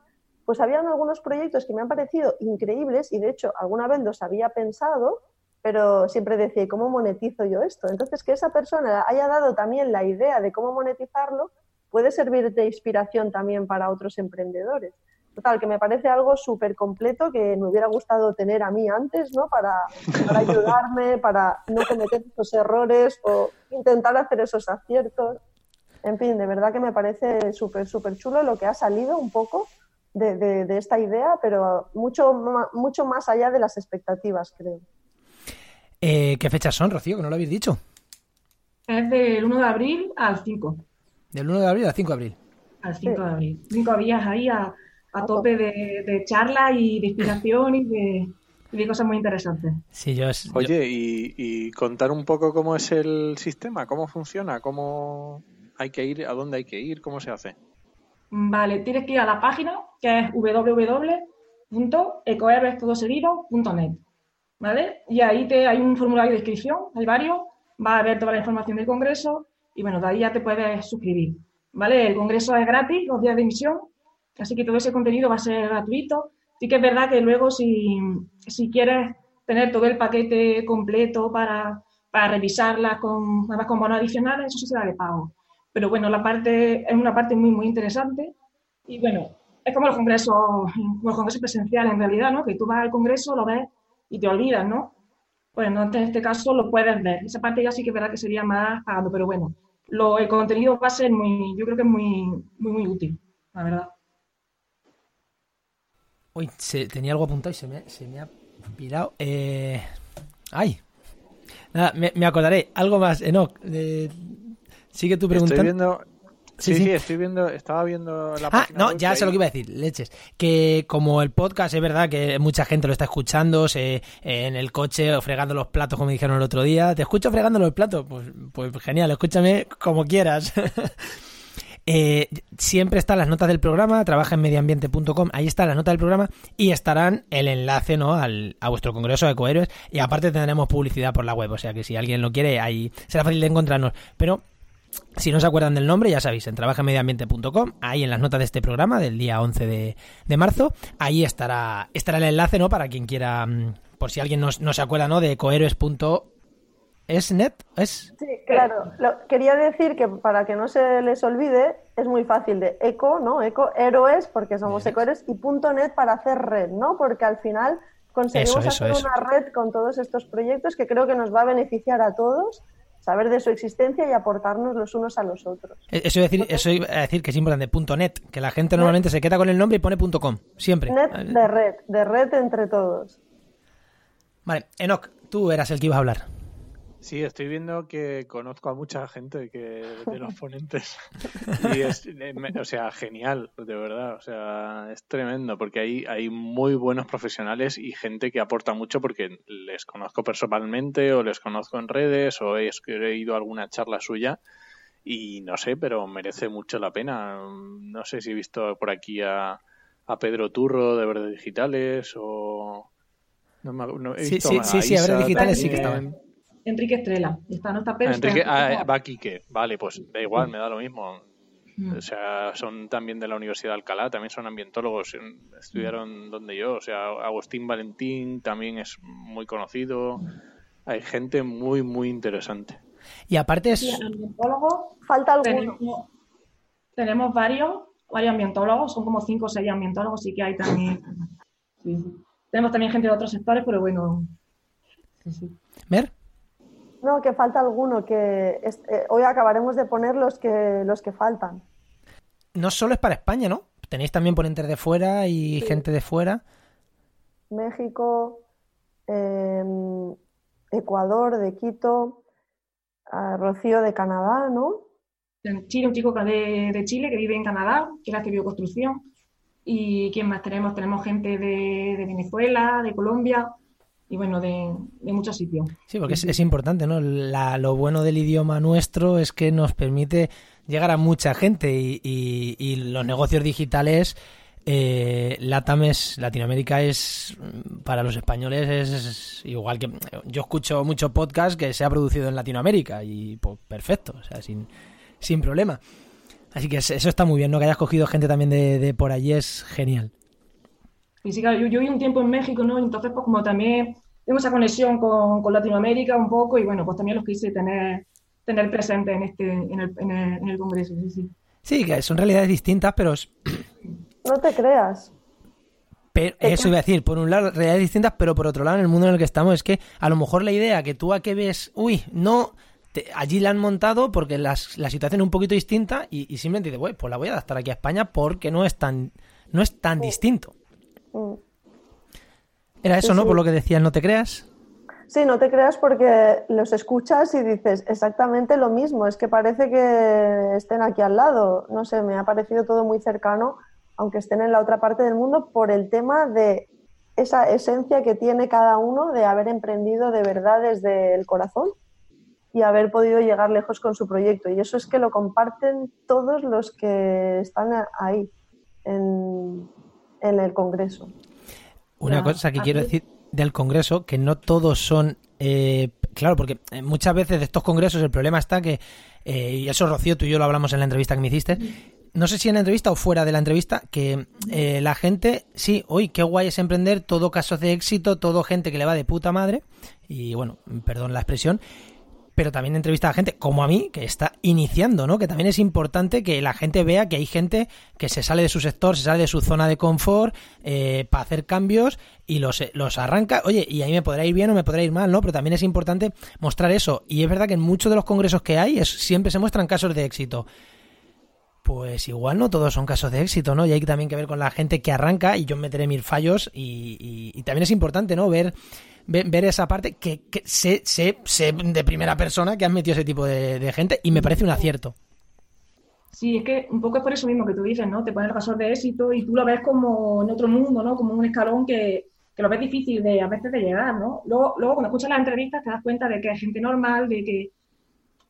Pues habían algunos proyectos que me han parecido increíbles y de hecho alguna vez los había pensado, pero siempre decía, ¿cómo monetizo yo esto? Entonces, que esa persona haya dado también la idea de cómo monetizarlo puede servir de inspiración también para otros emprendedores. Total, que me parece algo súper completo que me hubiera gustado tener a mí antes, ¿no? Para, para ayudarme, para no cometer esos errores o intentar hacer esos aciertos. En fin, de verdad que me parece súper, súper chulo lo que ha salido un poco de, de, esta idea, pero mucho, mucho más allá de las expectativas, creo. Eh, ¿Qué fechas son, Rocío? Que no lo habéis dicho. Es del 1 de abril al 5. Del 1 de abril al 5 de abril. Al 5 de abril. Cinco días ahí a, a tope de, de charla y de inspiración y de, cosas muy interesantes. Sí, yo Oye, Y, contar un poco cómo es el sistema, cómo funciona, cómo hay que ir, a dónde hay que ir, cómo se hace. Vale, tienes que ir a la página que es www.ecoherbes.net, ¿vale? Y ahí te, hay un formulario de inscripción, hay varios, va a ver toda la información del congreso y bueno, de ahí ya te puedes suscribir, ¿vale? El congreso es gratis, los días de emisión, Así que todo ese contenido va a ser gratuito. Sí que es verdad que luego si, quieres tener todo el paquete completo para, para revisarla con, además con bonos adicionales, eso sí será de pago. Pero bueno, la parte es una parte muy, muy interesante. Y bueno, es como los congresos, los congresos presenciales en realidad, ¿no? Que tú vas al congreso, lo ves y te olvidas, ¿no? Bueno, en este caso lo puedes ver. Esa parte ya sí que es verdad que sería más pagando, pero bueno, lo, el contenido va a ser muy, yo creo que es muy, muy, muy útil, la verdad. Uy, se, tenía algo apuntado y se me, se me ha pirado. Eh... ¡Ay! Nada, me, acordaré. Algo más, Enoch. Eh, sigue tu pregunta. Estoy viendo... Sí, sí, estoy viendo, estaba viendo la Ah, no, ya sé lo que iba a decir, leches. Que como el podcast es verdad que mucha gente lo está escuchando se, en el coche o fregando los platos, como dijeron el otro día. ¿Te escucho fregando los platos? Pues, pues genial, escúchame como quieras. Eh, siempre están las notas del programa, trabaja en medioambiente.com, ahí está la nota del programa y estarán el enlace ¿no? Al, a vuestro congreso de Ecohéroes y aparte tendremos publicidad por la web, o sea que si alguien lo quiere, ahí será fácil de encontrarnos. Pero Si no se acuerdan del nombre, ya sabéis, en trabajamediambiente.com, ahí en las notas de este programa del día 11 de, de marzo, ahí estará, estará el enlace, ¿no? Para quien quiera, mm, por si alguien no, no se acuerda, ¿no? De coheroes.esnet, ¿es? Sí, claro. Lo, quería decir que para que no se les olvide, es muy fácil de eco, ¿no? Eco, héroes, porque somos ecohéroes, y punto .net para hacer red, ¿no? Porque al final conseguimos Eso, eso, hacer eso. una red con todos estos proyectos que creo que nos va a beneficiar a todos, saber de su existencia y aportarnos los unos a los otros. E, Eso iba a decir, eso iba a decir que es importante, punto .net, que la gente normalmente se queda con el nombre y pone punto .com, siempre. Net de red, de red entre todos. Vale, Enoch, tú eras el que ibas a hablar. Sí, estoy viendo que conozco a mucha gente que de los ponentes y es, eh, o sea, genial, de verdad, o sea, es tremendo porque hay, hay muy buenos profesionales y gente que aporta mucho porque les conozco personalmente o les conozco en redes o he, he ido a alguna charla suya y no sé, pero merece mucho la pena. No sé si he visto por aquí a, a Pedro Turro de Verdes Digitales o... No me, no, he Sí, visto sí, a sí, a Verdes Digitales sí que también. estaban. Enrique Estrela. Está, no está Pedro. Ah, Enrique, está ah, va Quique. Vale, pues da igual, me da lo mismo. Mm. O sea, son también de la Universidad de Alcalá, también son ambientólogos, en- estudiaron donde yo. O sea, Agustín Valentín también es muy conocido. Hay gente muy, muy interesante. Y aparte Sí, es... ambientólogos Falta alguno. tenemos, tenemos varios, varios ambientólogos, son como cinco o seis ambientólogos, sí que hay también. sí, sí. Tenemos también gente de otros sectores, pero bueno. sí, sí. ¿Mer? No, que falta alguno, que es- eh, hoy acabaremos de poner los que, los que faltan. No solo es para España, ¿no? Tenéis también ponentes de fuera y Sí. gente de fuera. México, eh, Ecuador, de Quito, Rocío de Canadá, ¿no? En Chile, un chico de, de Chile que vive en Canadá, que hace bioconstrucción. ¿Y quién más tenemos? Tenemos gente de, de Venezuela, de Colombia y bueno, de, de muchos sitios. Sí, porque es, es importante, ¿no? La- lo bueno del idioma nuestro es que nos permite llegar a mucha gente y, y- y los negocios digitales, eh, LATAM es, Latinoamérica es, para los españoles es, es igual que... Yo escucho mucho podcast que se ha producido en Latinoamérica y pues perfecto, o sea, sin, sin problema. Así que es- eso está muy bien, ¿no? Que hayas cogido gente también de, de por allí es genial. Y sí, claro, yo, yo viví un tiempo en México, ¿no? Entonces, pues como también tengo esa conexión con, con Latinoamérica un poco y bueno, pues también los quise tener, tener presente en este, en el, en el, en el congreso, sí, sí. Sí, que son realidades distintas, pero No te creas. Pero eso iba a decir, por un lado, realidades distintas, pero por otro lado, en el mundo en el que estamos, es que a lo mejor la idea que tú a que ves, uy, no, te- allí la han montado porque las- la situación es un poquito distinta y, y simplemente dices, "Bueno, pues la voy a adaptar aquí a España porque no es tan, no es tan distinto. Mm. Era eso, Sí, ¿no? sí. Por lo que decías, no te creas. Sí, no te creas porque los escuchas y dices exactamente lo mismo. Es que parece que estén aquí al lado. No sé, me ha parecido todo muy cercano, aunque estén en la otra parte del mundo, por el tema de esa esencia que tiene cada uno de haber emprendido de verdad desde el corazón y haber podido llegar lejos con su proyecto. Y eso es que lo comparten todos los que están ahí en, en el Congreso. Una Ya, cosa que aquí- quiero decir del Congreso, que no todos son... eh, claro, porque muchas veces de estos congresos el problema está que, eh, y eso Rocío, tú y yo lo hablamos en la entrevista que me hiciste, no sé si en la entrevista o fuera de la entrevista, que eh, la gente, sí, hoy qué guay es emprender, todo casos de éxito, todo gente que le va de puta madre, y bueno, perdón la expresión, pero también entrevista a gente como a mí que está iniciando, ¿no? Que también es importante que la gente vea que hay gente que se sale de su sector, se sale de su zona de confort eh, para hacer cambios y los, los arranca. Oye, y ahí me podrá ir bien o me podrá ir mal, ¿no? Pero también es importante mostrar eso. Y es verdad que en muchos de los congresos que hay es, siempre se muestran casos de éxito. Pues igual no todos son casos de éxito, ¿no? Y hay también que ver con la gente que arranca y yo meteré mil fallos y también es importante, ¿no? Ver, ver, esa parte que, que sé, sé, de primera persona que has metido ese tipo de, gente y me parece un acierto. Sí, es que un poco es por eso mismo que tú dices, ¿no? Te pones el caso de éxito y tú lo ves como en otro mundo, ¿no? Como un escalón que, que lo ves difícil de a veces de llegar, ¿no? Luego, luego cuando escuchas las entrevistas te das cuenta de que es gente normal, de que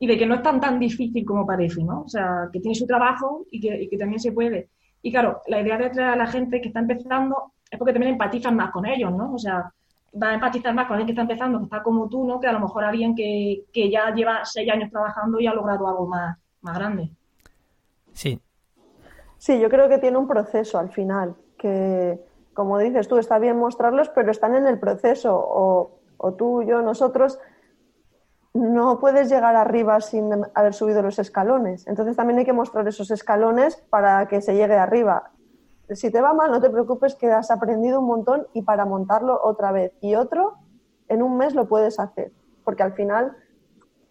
y de que no es tan tan difícil como parece, ¿no? O sea, que tiene su trabajo y que, también se puede. Y claro, la idea de traer a la gente que está empezando es porque también empatizan más con ellos, ¿no? O sea, va a empatizar más con alguien que está empezando, que está como tú, ¿no? Que a lo mejor alguien que, que ya lleva seis años trabajando y ha logrado algo más, más grande. Sí. Sí, yo creo que tiene un proceso al final, que como dices tú, está bien mostrarlos, pero están en el proceso, o, o tú, yo, nosotros, no puedes llegar arriba sin haber subido los escalones. Entonces también hay que mostrar esos escalones para que se llegue arriba. Si te va mal, no te preocupes que has aprendido un montón y para montarlo otra vez y otro, en un mes lo puedes hacer. Porque al final,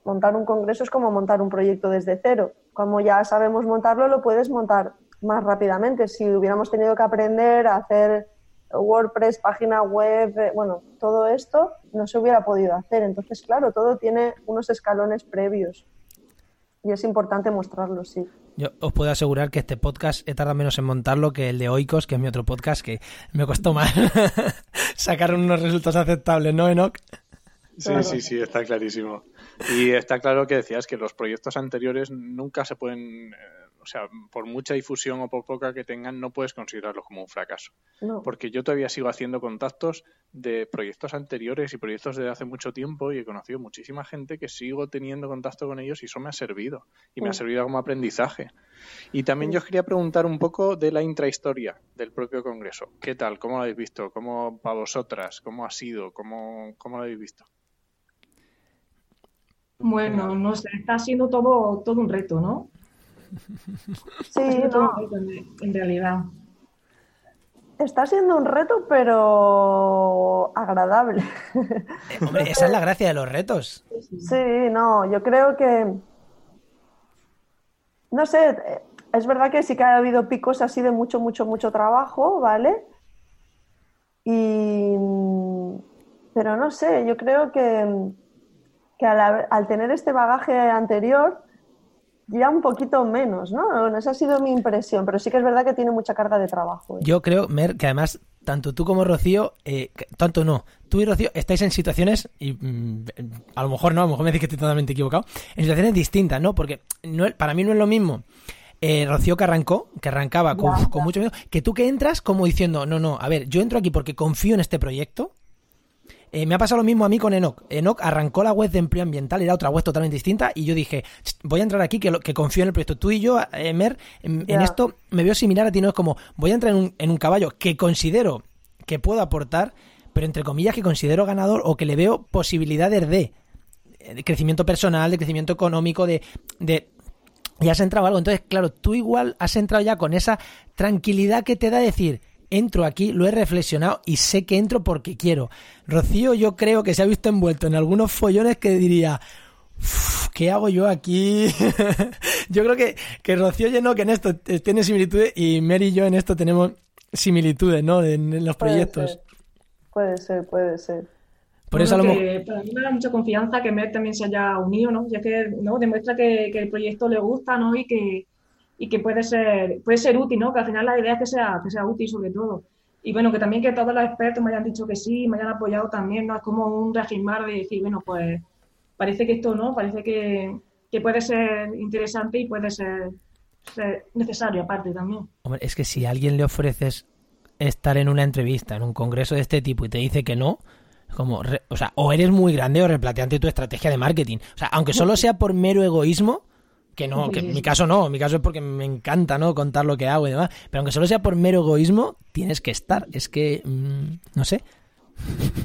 montar un congreso es como montar un proyecto desde cero. Como ya sabemos montarlo, lo puedes montar más rápidamente. Si hubiéramos tenido que aprender a hacer WordPress, página web, eh, bueno, todo esto no se hubiera podido hacer. Entonces, claro, todo tiene unos escalones previos y es importante mostrarlo, sí. Yo os puedo asegurar que este podcast he tardado menos en montarlo que el de Oikos, que es mi otro podcast, que me costó más sacar unos resultados aceptables, ¿no, Enoch? Sí, sí, sí, está clarísimo. Y está claro que decías que los proyectos anteriores nunca se pueden eh, o sea, por mucha difusión o por poca que tengan, no puedes considerarlos como un fracaso. Porque yo todavía sigo haciendo contactos de proyectos anteriores y proyectos de hace mucho tiempo y he conocido muchísima gente que sigo teniendo contacto con ellos y eso me ha servido. Y me ha servido como aprendizaje. Y también yo os quería preguntar un poco de la intrahistoria del propio Congreso. ¿Qué tal? ¿Cómo lo habéis visto? ¿Cómo para vosotras? ¿Cómo ha sido? ¿Cómo, cómo lo habéis visto? Bueno, no sé, está siendo todo, todo un reto, ¿no? Sí, no. En realidad. Está siendo un reto, pero agradable. Eh, hombre, esa es la gracia de los retos. Sí, no, yo creo que. No sé, es verdad que sí que ha habido picos así de mucho, mucho, mucho trabajo, ¿vale? Y. Pero no sé, yo creo que, que al tener este bagaje anterior, ya un poquito menos, ¿no? Esa ha sido mi impresión, pero sí que es verdad que tiene mucha carga de trabajo. ¿eh? Yo creo, Mer, que además tanto tú como Rocío, eh, tanto no, tú y Rocío estáis en situaciones, y mm, a lo mejor no, a lo mejor me dices que estoy totalmente equivocado, en situaciones distintas, ¿no? Porque no, para mí no es lo mismo eh, Rocío que arrancó, que arrancaba con, con, mucho miedo, que tú que entras como diciendo, no, no, a ver, yo entro aquí porque confío en este proyecto, eh, me ha pasado lo mismo a mí con Enoch. Enoch arrancó la web de empleo ambiental, era otra web totalmente distinta, y yo dije, voy a entrar aquí, que, que confío en el proyecto. Tú y yo, Emer, eh, en, esto me veo similar a ti, ¿no? Es como, voy a entrar en un, en un caballo que considero que puedo aportar, pero entre comillas que considero ganador o que le veo posibilidades de, de crecimiento personal, de crecimiento económico, de, de ya has entrado algo. Entonces, claro, tú igual has entrado ya con esa tranquilidad que te da decir, entro aquí, lo he reflexionado y sé que entro porque quiero. Rocío yo creo que se ha visto envuelto en algunos follones que diría, ¿qué hago yo aquí? yo creo que, que Rocío lleno que en esto tiene similitudes y Mary y yo en esto tenemos similitudes, ¿no? En, los proyectos. Puede ser, puede ser. Por eso a lo mejor... Para mí me da mucha confianza que Mer también se haya unido, ¿no? Ya que ¿no? demuestra que, que el proyecto le gusta, ¿no? Y que, y que puede ser, puede ser útil, ¿no? Que al final la idea es que sea, que sea útil sobre todo. Y bueno, que también que todos los expertos me hayan dicho que sí, me hayan apoyado también, ¿no? Es como un reafirmar de decir, bueno, pues parece que esto, ¿no? Parece que, que puede ser interesante y puede ser, necesario aparte también. Hombre, es que si a alguien le ofreces estar en una entrevista, en un congreso de este tipo y te dice que no, como, o sea, o eres muy grande o replanteante tu estrategia de marketing. O sea, aunque solo sea por mero egoísmo, que no, que en mi caso no, en mi caso es porque me encanta, ¿no? Contar lo que hago y demás. Pero aunque solo sea por mero egoísmo, tienes que estar. Es que, mm, no sé.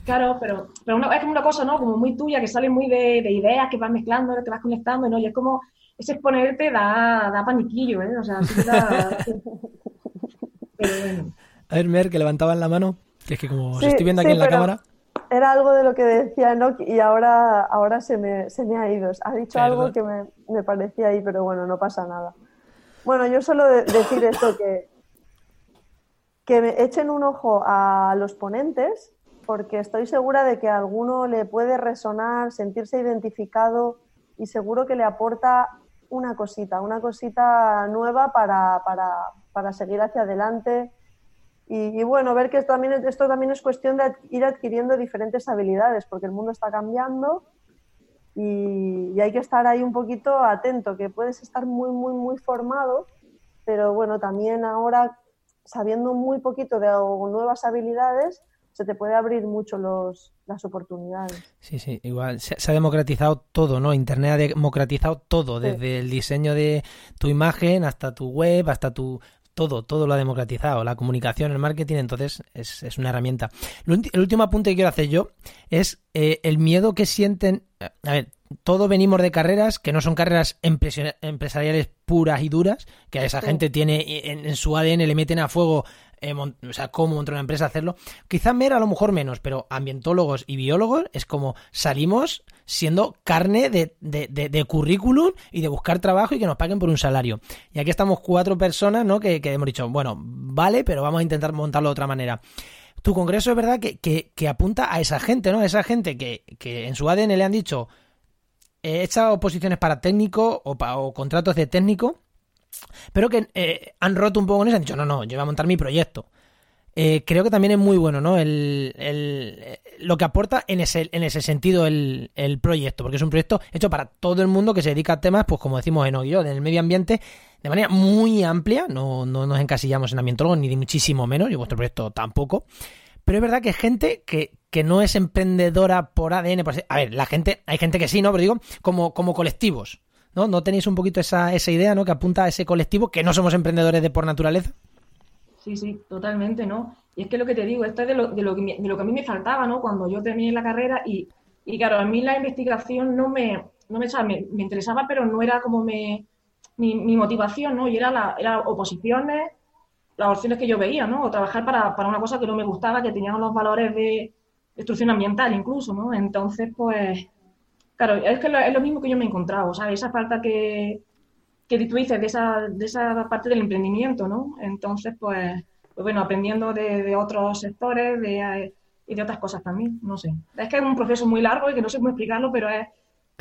Claro, pero, pero es como una cosa, ¿no? Como muy tuya, que sale muy de, ideas, que vas mezclando, que vas conectando, ¿no? Y es como, ese exponerte da, da paniquillo, ¿eh? O sea, sí da... pero bueno. A ver, Mer, que levantaban la mano, que es que como estoy viendo aquí en la cámara era algo de lo que decía Enoch y ahora, ahora se, me, se me ha ido. Ha dicho algo que me, me, parecía ahí, pero bueno, no pasa nada. Bueno, yo solo decir esto, que, que me echen un ojo a los ponentes, porque estoy segura de que a alguno le puede resonar, sentirse identificado y seguro que le aporta una cosita, una cosita nueva para, para, para seguir hacia adelante y, bueno, ver que esto también, esto también es cuestión de ir adquiriendo diferentes habilidades, porque el mundo está cambiando y, hay que estar ahí un poquito atento, que puedes estar muy, muy, muy formado, pero bueno, también ahora sabiendo muy poquito de nuevas habilidades, se te puede abrir mucho los, las oportunidades. Sí, sí, igual se, ha democratizado todo, ¿no? Internet ha democratizado todo, desde el diseño de tu imagen hasta tu web, hasta tu todo, todo lo ha democratizado, la comunicación, el marketing, entonces es, es una herramienta. El último apunte que quiero hacer yo es eh, el miedo que sienten, a ver, todos venimos de carreras que no son carreras empresariales puras y duras, que a esa gente tiene en, su ADN le meten a fuego, eh, o sea, cómo montar una empresa hacerlo. Quizá Mera a lo mejor menos, pero ambientólogos y biólogos es como salimos siendo carne de, de, de, currículum y de buscar trabajo y que nos paguen por un salario. Y aquí estamos cuatro personas, ¿no? Que, que hemos dicho, bueno, vale, pero vamos a intentar montarlo de otra manera tu congreso es verdad que, que, apunta a esa gente, ¿no? A esa gente que, que en su ADN le han dicho he echado posiciones para técnico o, o contratos de técnico, pero que eh, han roto un poco con eso, han dicho, no, no, yo voy a montar mi proyecto. Eh, creo que también es muy bueno, ¿no? El, el, lo que aporta en ese, en ese sentido el, el, proyecto, porque es un proyecto hecho para todo el mundo que se dedica a temas, pues como decimos en Oguillo, en el medio ambiente, de manera muy amplia, no, no nos encasillamos en ambientólogo, ni de muchísimo menos, y vuestro proyecto tampoco. Pero es verdad que es gente que, que no es emprendedora por ADN. a ver, la gente, hay gente que sí, ¿no? Pero digo, como, como colectivos, ¿no? ¿No tenéis un poquito esa, esa idea, ¿no? Que apunta a ese colectivo, que no somos emprendedores de por naturaleza. Sí, sí, totalmente, ¿no? Y es que lo que te digo, esto es de lo, de lo, que, de lo que a mí me faltaba, ¿no? Cuando yo terminé la carrera y, y claro, a mí la investigación no me, no me, me, me interesaba, pero no era como me, mi, mi motivación, ¿no? Y era, la, era oposiciones, las opciones que yo veía, ¿no? O trabajar para, para una cosa que no me gustaba, que tenía los valores de, destrucción ambiental incluso, ¿no? Entonces, pues, claro, es que es lo mismo que yo me he encontrado, ¿sabes? Esa falta que, que tú dices de esa, de esa parte del emprendimiento, ¿no? Entonces, pues, pues bueno, aprendiendo de, otros sectores de, y de otras cosas también, no sé. Es que es un proceso muy largo y que no sé cómo explicarlo, pero es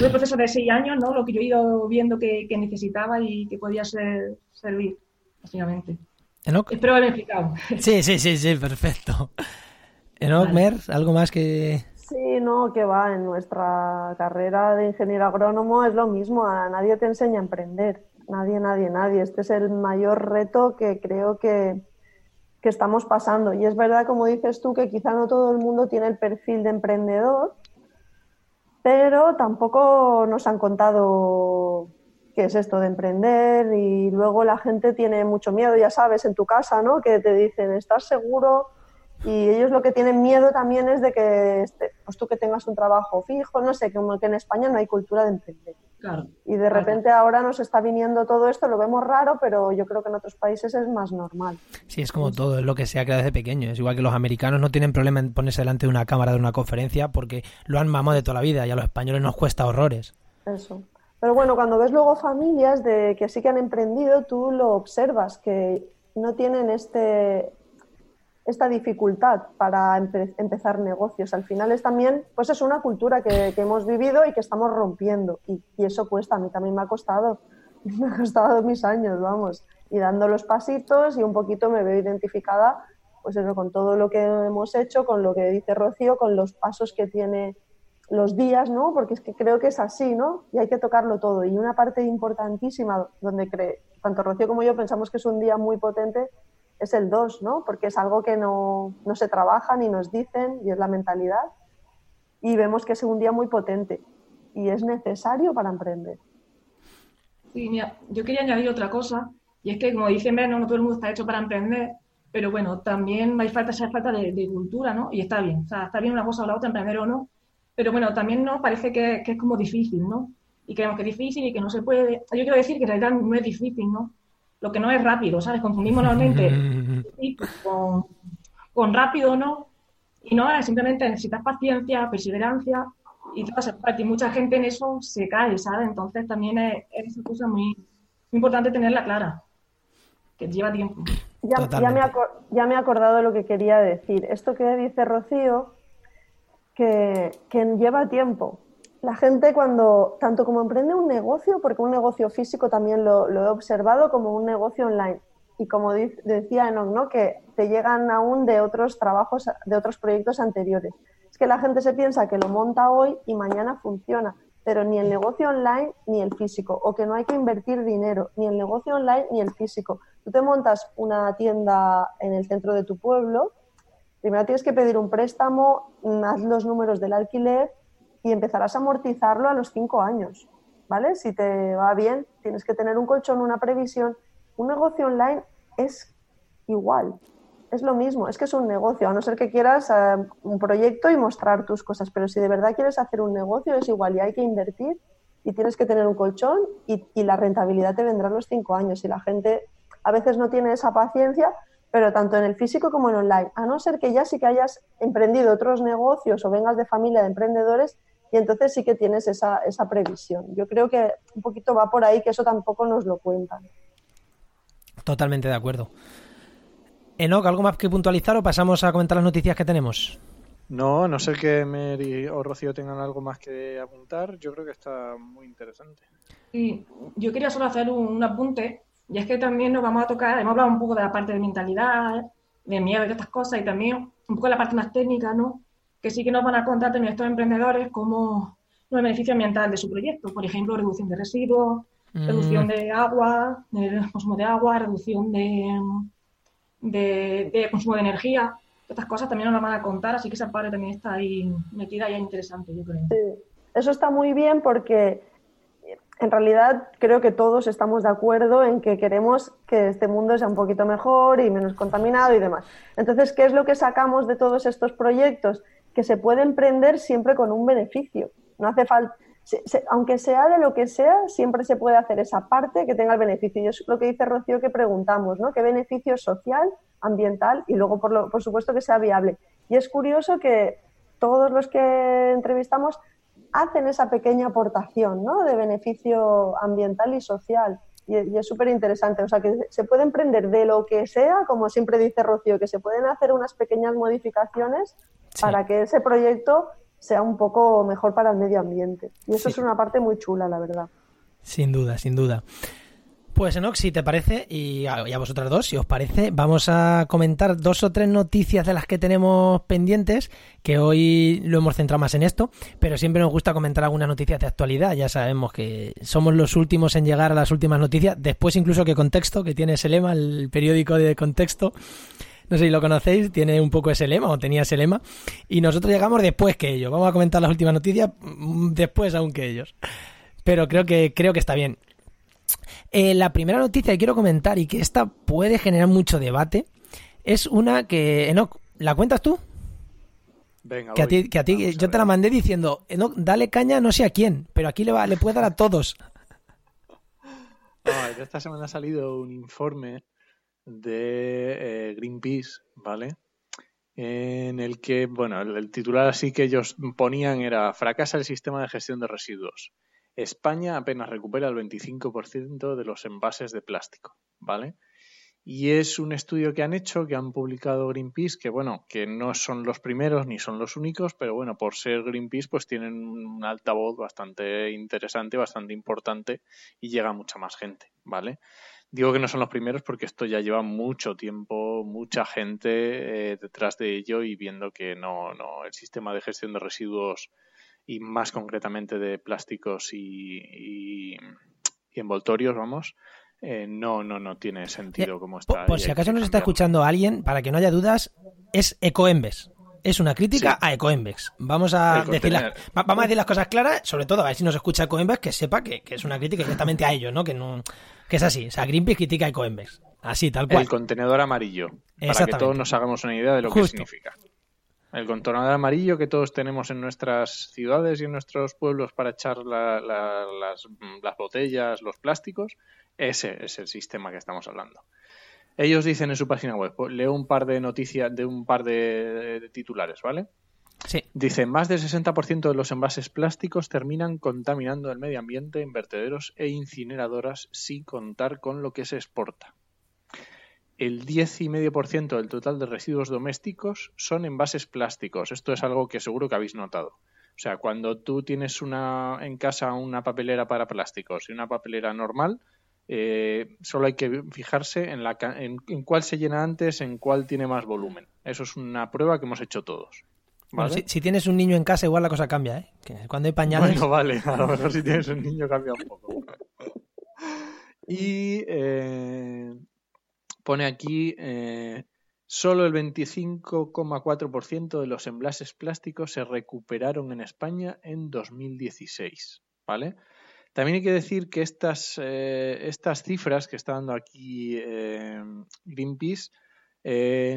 un proceso de seis años, ¿no? Lo que yo he ido viendo que, necesitaba y que podía ser, servir, básicamente. Espero haberme explicado. Sí, sí, sí, sí, perfecto. ¿No, Mer? ¿Algo más que...? Sí, no, que va, en nuestra carrera de ingeniero agrónomo es lo mismo, a nadie te enseña a emprender, nadie, nadie, nadie. Este es el mayor reto que creo que, que estamos pasando. Y es verdad, como dices tú, que quizá no todo el mundo tiene el perfil de emprendedor, pero tampoco nos han contado qué es esto de emprender y luego la gente tiene mucho miedo, ya sabes, en tu casa, ¿no? Que te dicen, ¿estás seguro? Y ellos lo que tienen miedo también es de que este, pues tú que tengas un trabajo fijo, no sé, como que en España no hay cultura de emprender. Claro. Y de repente ahora nos está viniendo todo esto, lo vemos raro, pero yo creo que en otros países es más normal. Sí, es como todo, es lo que se ha creado desde pequeño. Es igual que los americanos no tienen problema en ponerse delante de una cámara de una conferencia porque lo han mamado de toda la vida y a los españoles nos cuesta horrores. Eso. Pero bueno, cuando ves luego familias de que sí que han emprendido, tú lo observas, que no tienen este, esta dificultad para empezar negocios. Al final es también, pues es una cultura que, hemos vivido y que estamos rompiendo. Y, eso cuesta, a mí también me ha costado, me ha costado mis años, vamos. Y dando los pasitos y un poquito me veo identificada, pues eso, con todo lo que hemos hecho, con lo que dice Rocío, con los pasos que tiene los días, ¿no? Porque es que creo que es así, ¿no? Y hay que tocarlo todo. Y una parte importantísima donde cree, tanto Rocío como yo pensamos que es un día muy potente, es el 2, ¿no? Porque es algo que no, no, se trabaja ni nos dicen y es la mentalidad. Y vemos que es un día muy potente y es necesario para emprender. Sí, mira, yo quería añadir otra cosa y es que, como dice Mer, no, todo el mundo está hecho para emprender, pero bueno, también hay falta, esa falta de, cultura, ¿no? Y está bien, o sea, está bien una cosa o la otra, emprender o no, pero bueno, también no parece que, que es como difícil, ¿no? Y creemos que es difícil y que no se puede. Yo quiero decir que en realidad no es difícil, ¿no? Lo que no es rápido, ¿sabes? Confundimos normalmente con, con rápido, ¿no? Y no, simplemente necesitas paciencia, perseverancia y todas Y mucha gente en eso se cae, ¿sabes? Entonces también es, es una cosa muy, importante tenerla clara, que lleva tiempo. Ya, ya, me ya, me he acordado de lo que quería decir. Esto que dice Rocío, que, que lleva tiempo la gente cuando, tanto como emprende un negocio, porque un negocio físico también lo, he observado, como un negocio online. Y como decía Enoch, ¿no? que te llegan aún de otros trabajos, de otros proyectos anteriores. Es que la gente se piensa que lo monta hoy y mañana funciona, pero ni el negocio online ni el físico, o que no hay que invertir dinero, ni el negocio online ni el físico. Tú te montas una tienda en el centro de tu pueblo Primero tienes que pedir un préstamo, haz los números del alquiler y empezarás a amortizarlo a los cinco años, ¿vale? Si te va bien, tienes que tener un colchón, una previsión. Un negocio online es igual, es lo mismo, es que es un negocio, a no ser que quieras eh, un proyecto y mostrar tus cosas, pero si de verdad quieres hacer un negocio es igual y hay que invertir y tienes que tener un colchón y, y la rentabilidad te vendrá a los cinco años y la gente a veces no tiene esa paciencia, pero tanto en el físico como en online, a no ser que ya sí que hayas emprendido otros negocios o vengas de familia de emprendedores y entonces sí que tienes esa, esa previsión. Yo creo que un poquito va por ahí, que eso tampoco nos lo cuentan. Totalmente de acuerdo. Enoch, ¿algo más que puntualizar o pasamos a comentar las noticias que tenemos? No, no sé que Mary o Rocío tengan algo más que apuntar. Yo creo que está muy interesante. Sí, yo quería solo hacer un, apunte, y es que también nos vamos a tocar, hemos hablado un poco de la parte de mentalidad, de miedo y de estas cosas, y también un poco de la parte más técnica, ¿no? Que sí que nos van a contar también estos emprendedores como el beneficio ambiental de su proyecto. Por ejemplo, reducción de residuos, Mm. reducción de agua, de consumo de agua, reducción de, de, de consumo de energía. Estas cosas también nos las van a contar, así que esa parte también está ahí metida y es interesante, yo creo. Sí. Eso está muy bien porque en realidad creo que todos estamos de acuerdo en que queremos que este mundo sea un poquito mejor y menos contaminado y demás. Entonces, ¿qué es lo que sacamos de todos estos proyectos? Que se puede emprender siempre con un beneficio. No hace falta, aunque sea de lo que sea, siempre se puede hacer esa parte que tenga el beneficio. Y es lo que dice Rocío que preguntamos, ¿no? ¿Qué beneficio social, ambiental y luego, por, lo, por supuesto, que sea viable? Y es curioso que todos los que entrevistamos hacen esa pequeña aportación ¿no? de beneficio ambiental y social. Y, y es súper interesante. O sea, que se puede emprender de lo que sea, como siempre dice Rocío, que se pueden hacer unas pequeñas modificaciones sí. para que ese proyecto sea un poco mejor para el medio ambiente. Y eso sí. es una parte muy chula, la verdad. Sin duda, sin duda. Pues Enox, si te parece, y a, vosotras dos, si os parece, vamos a comentar dos o tres noticias de las que tenemos pendientes, que hoy lo hemos centrado más en esto, pero siempre nos gusta comentar algunas noticias de actualidad. Ya sabemos que somos los últimos en llegar a las últimas noticias, después incluso que Contexto, que tiene ese lema, el periódico de Contexto. No sé si lo conocéis, tiene un poco ese lema o tenía ese lema. Y nosotros llegamos después que ellos. Vamos a comentar las últimas noticias después aún que ellos. Pero creo que, creo que está bien. Eh, la primera noticia que quiero comentar y que esta puede generar mucho debate es una que, Enoch, ¿la cuentas tú? Venga, que a ti, que a ti yo te la mandé diciendo, Enoch, dale caña no sé a quién, pero aquí le, va, le puede dar a todos. No, esta semana ha salido un informe de eh, Greenpeace, ¿vale? En el que, bueno, el, el titular así que ellos ponían era fracasa el sistema de gestión de residuos. España apenas recupera el 25% de los envases de plástico, ¿vale? Y es un estudio que han hecho, que han publicado Greenpeace, que bueno, que no son los primeros ni son los únicos, pero bueno, por ser Greenpeace, pues tienen un altavoz bastante interesante, bastante importante y llega a mucha más gente, ¿vale? Digo que no son los primeros porque esto ya lleva mucho tiempo, mucha gente eh, detrás de ello y viendo que no, no, el sistema de gestión de residuos y más concretamente de plásticos y, y, y envoltorios, vamos, eh, no, no, no tiene sentido como está. Por, por si acaso nos está escuchando alguien, para que no haya dudas, es Ecoembes. Es una crítica sí. a Ecoembes. Vamos a decir las, vamos a decir las cosas claras, sobre todo a ver si nos escucha Ecoembes, que sepa que, que, es una crítica directamente a ellos, ¿no? Que no, que es así. O sea, Greenpeace critica a Ecoembes. Así, tal cual. El contenedor amarillo. Para que todos nos hagamos una idea de lo Justo. que significa. El contornador amarillo que todos tenemos en nuestras ciudades y en nuestros pueblos para echar la, la, las, las, botellas, los plásticos, ese es el sistema que estamos hablando. Ellos dicen en su página web, pues, leo un par de noticias de un par de, de titulares, ¿vale? Sí. Dice, más del 60% de los envases plásticos terminan contaminando el medio ambiente en vertederos e incineradoras sin contar con lo que se exporta el 10,5% del total de residuos domésticos son envases plásticos. Esto es algo que seguro que habéis notado. O sea, cuando tú tienes una, en casa una papelera para plásticos y una papelera normal, eh, solo hay que fijarse en, la, en, en, cuál se llena antes, en cuál tiene más volumen. Eso es una prueba que hemos hecho todos. ¿vale? Bueno, si, si, tienes un niño en casa, igual la cosa cambia, ¿eh? Que cuando hay pañales. Bueno, vale, a lo mejor si tienes un niño cambia un poco. Y eh, pone aquí eh, solo el 25,4% de los envases plásticos se recuperaron en España en 2016. ¿Vale? También hay que decir que estas, eh, estas cifras que está dando aquí eh, Greenpeace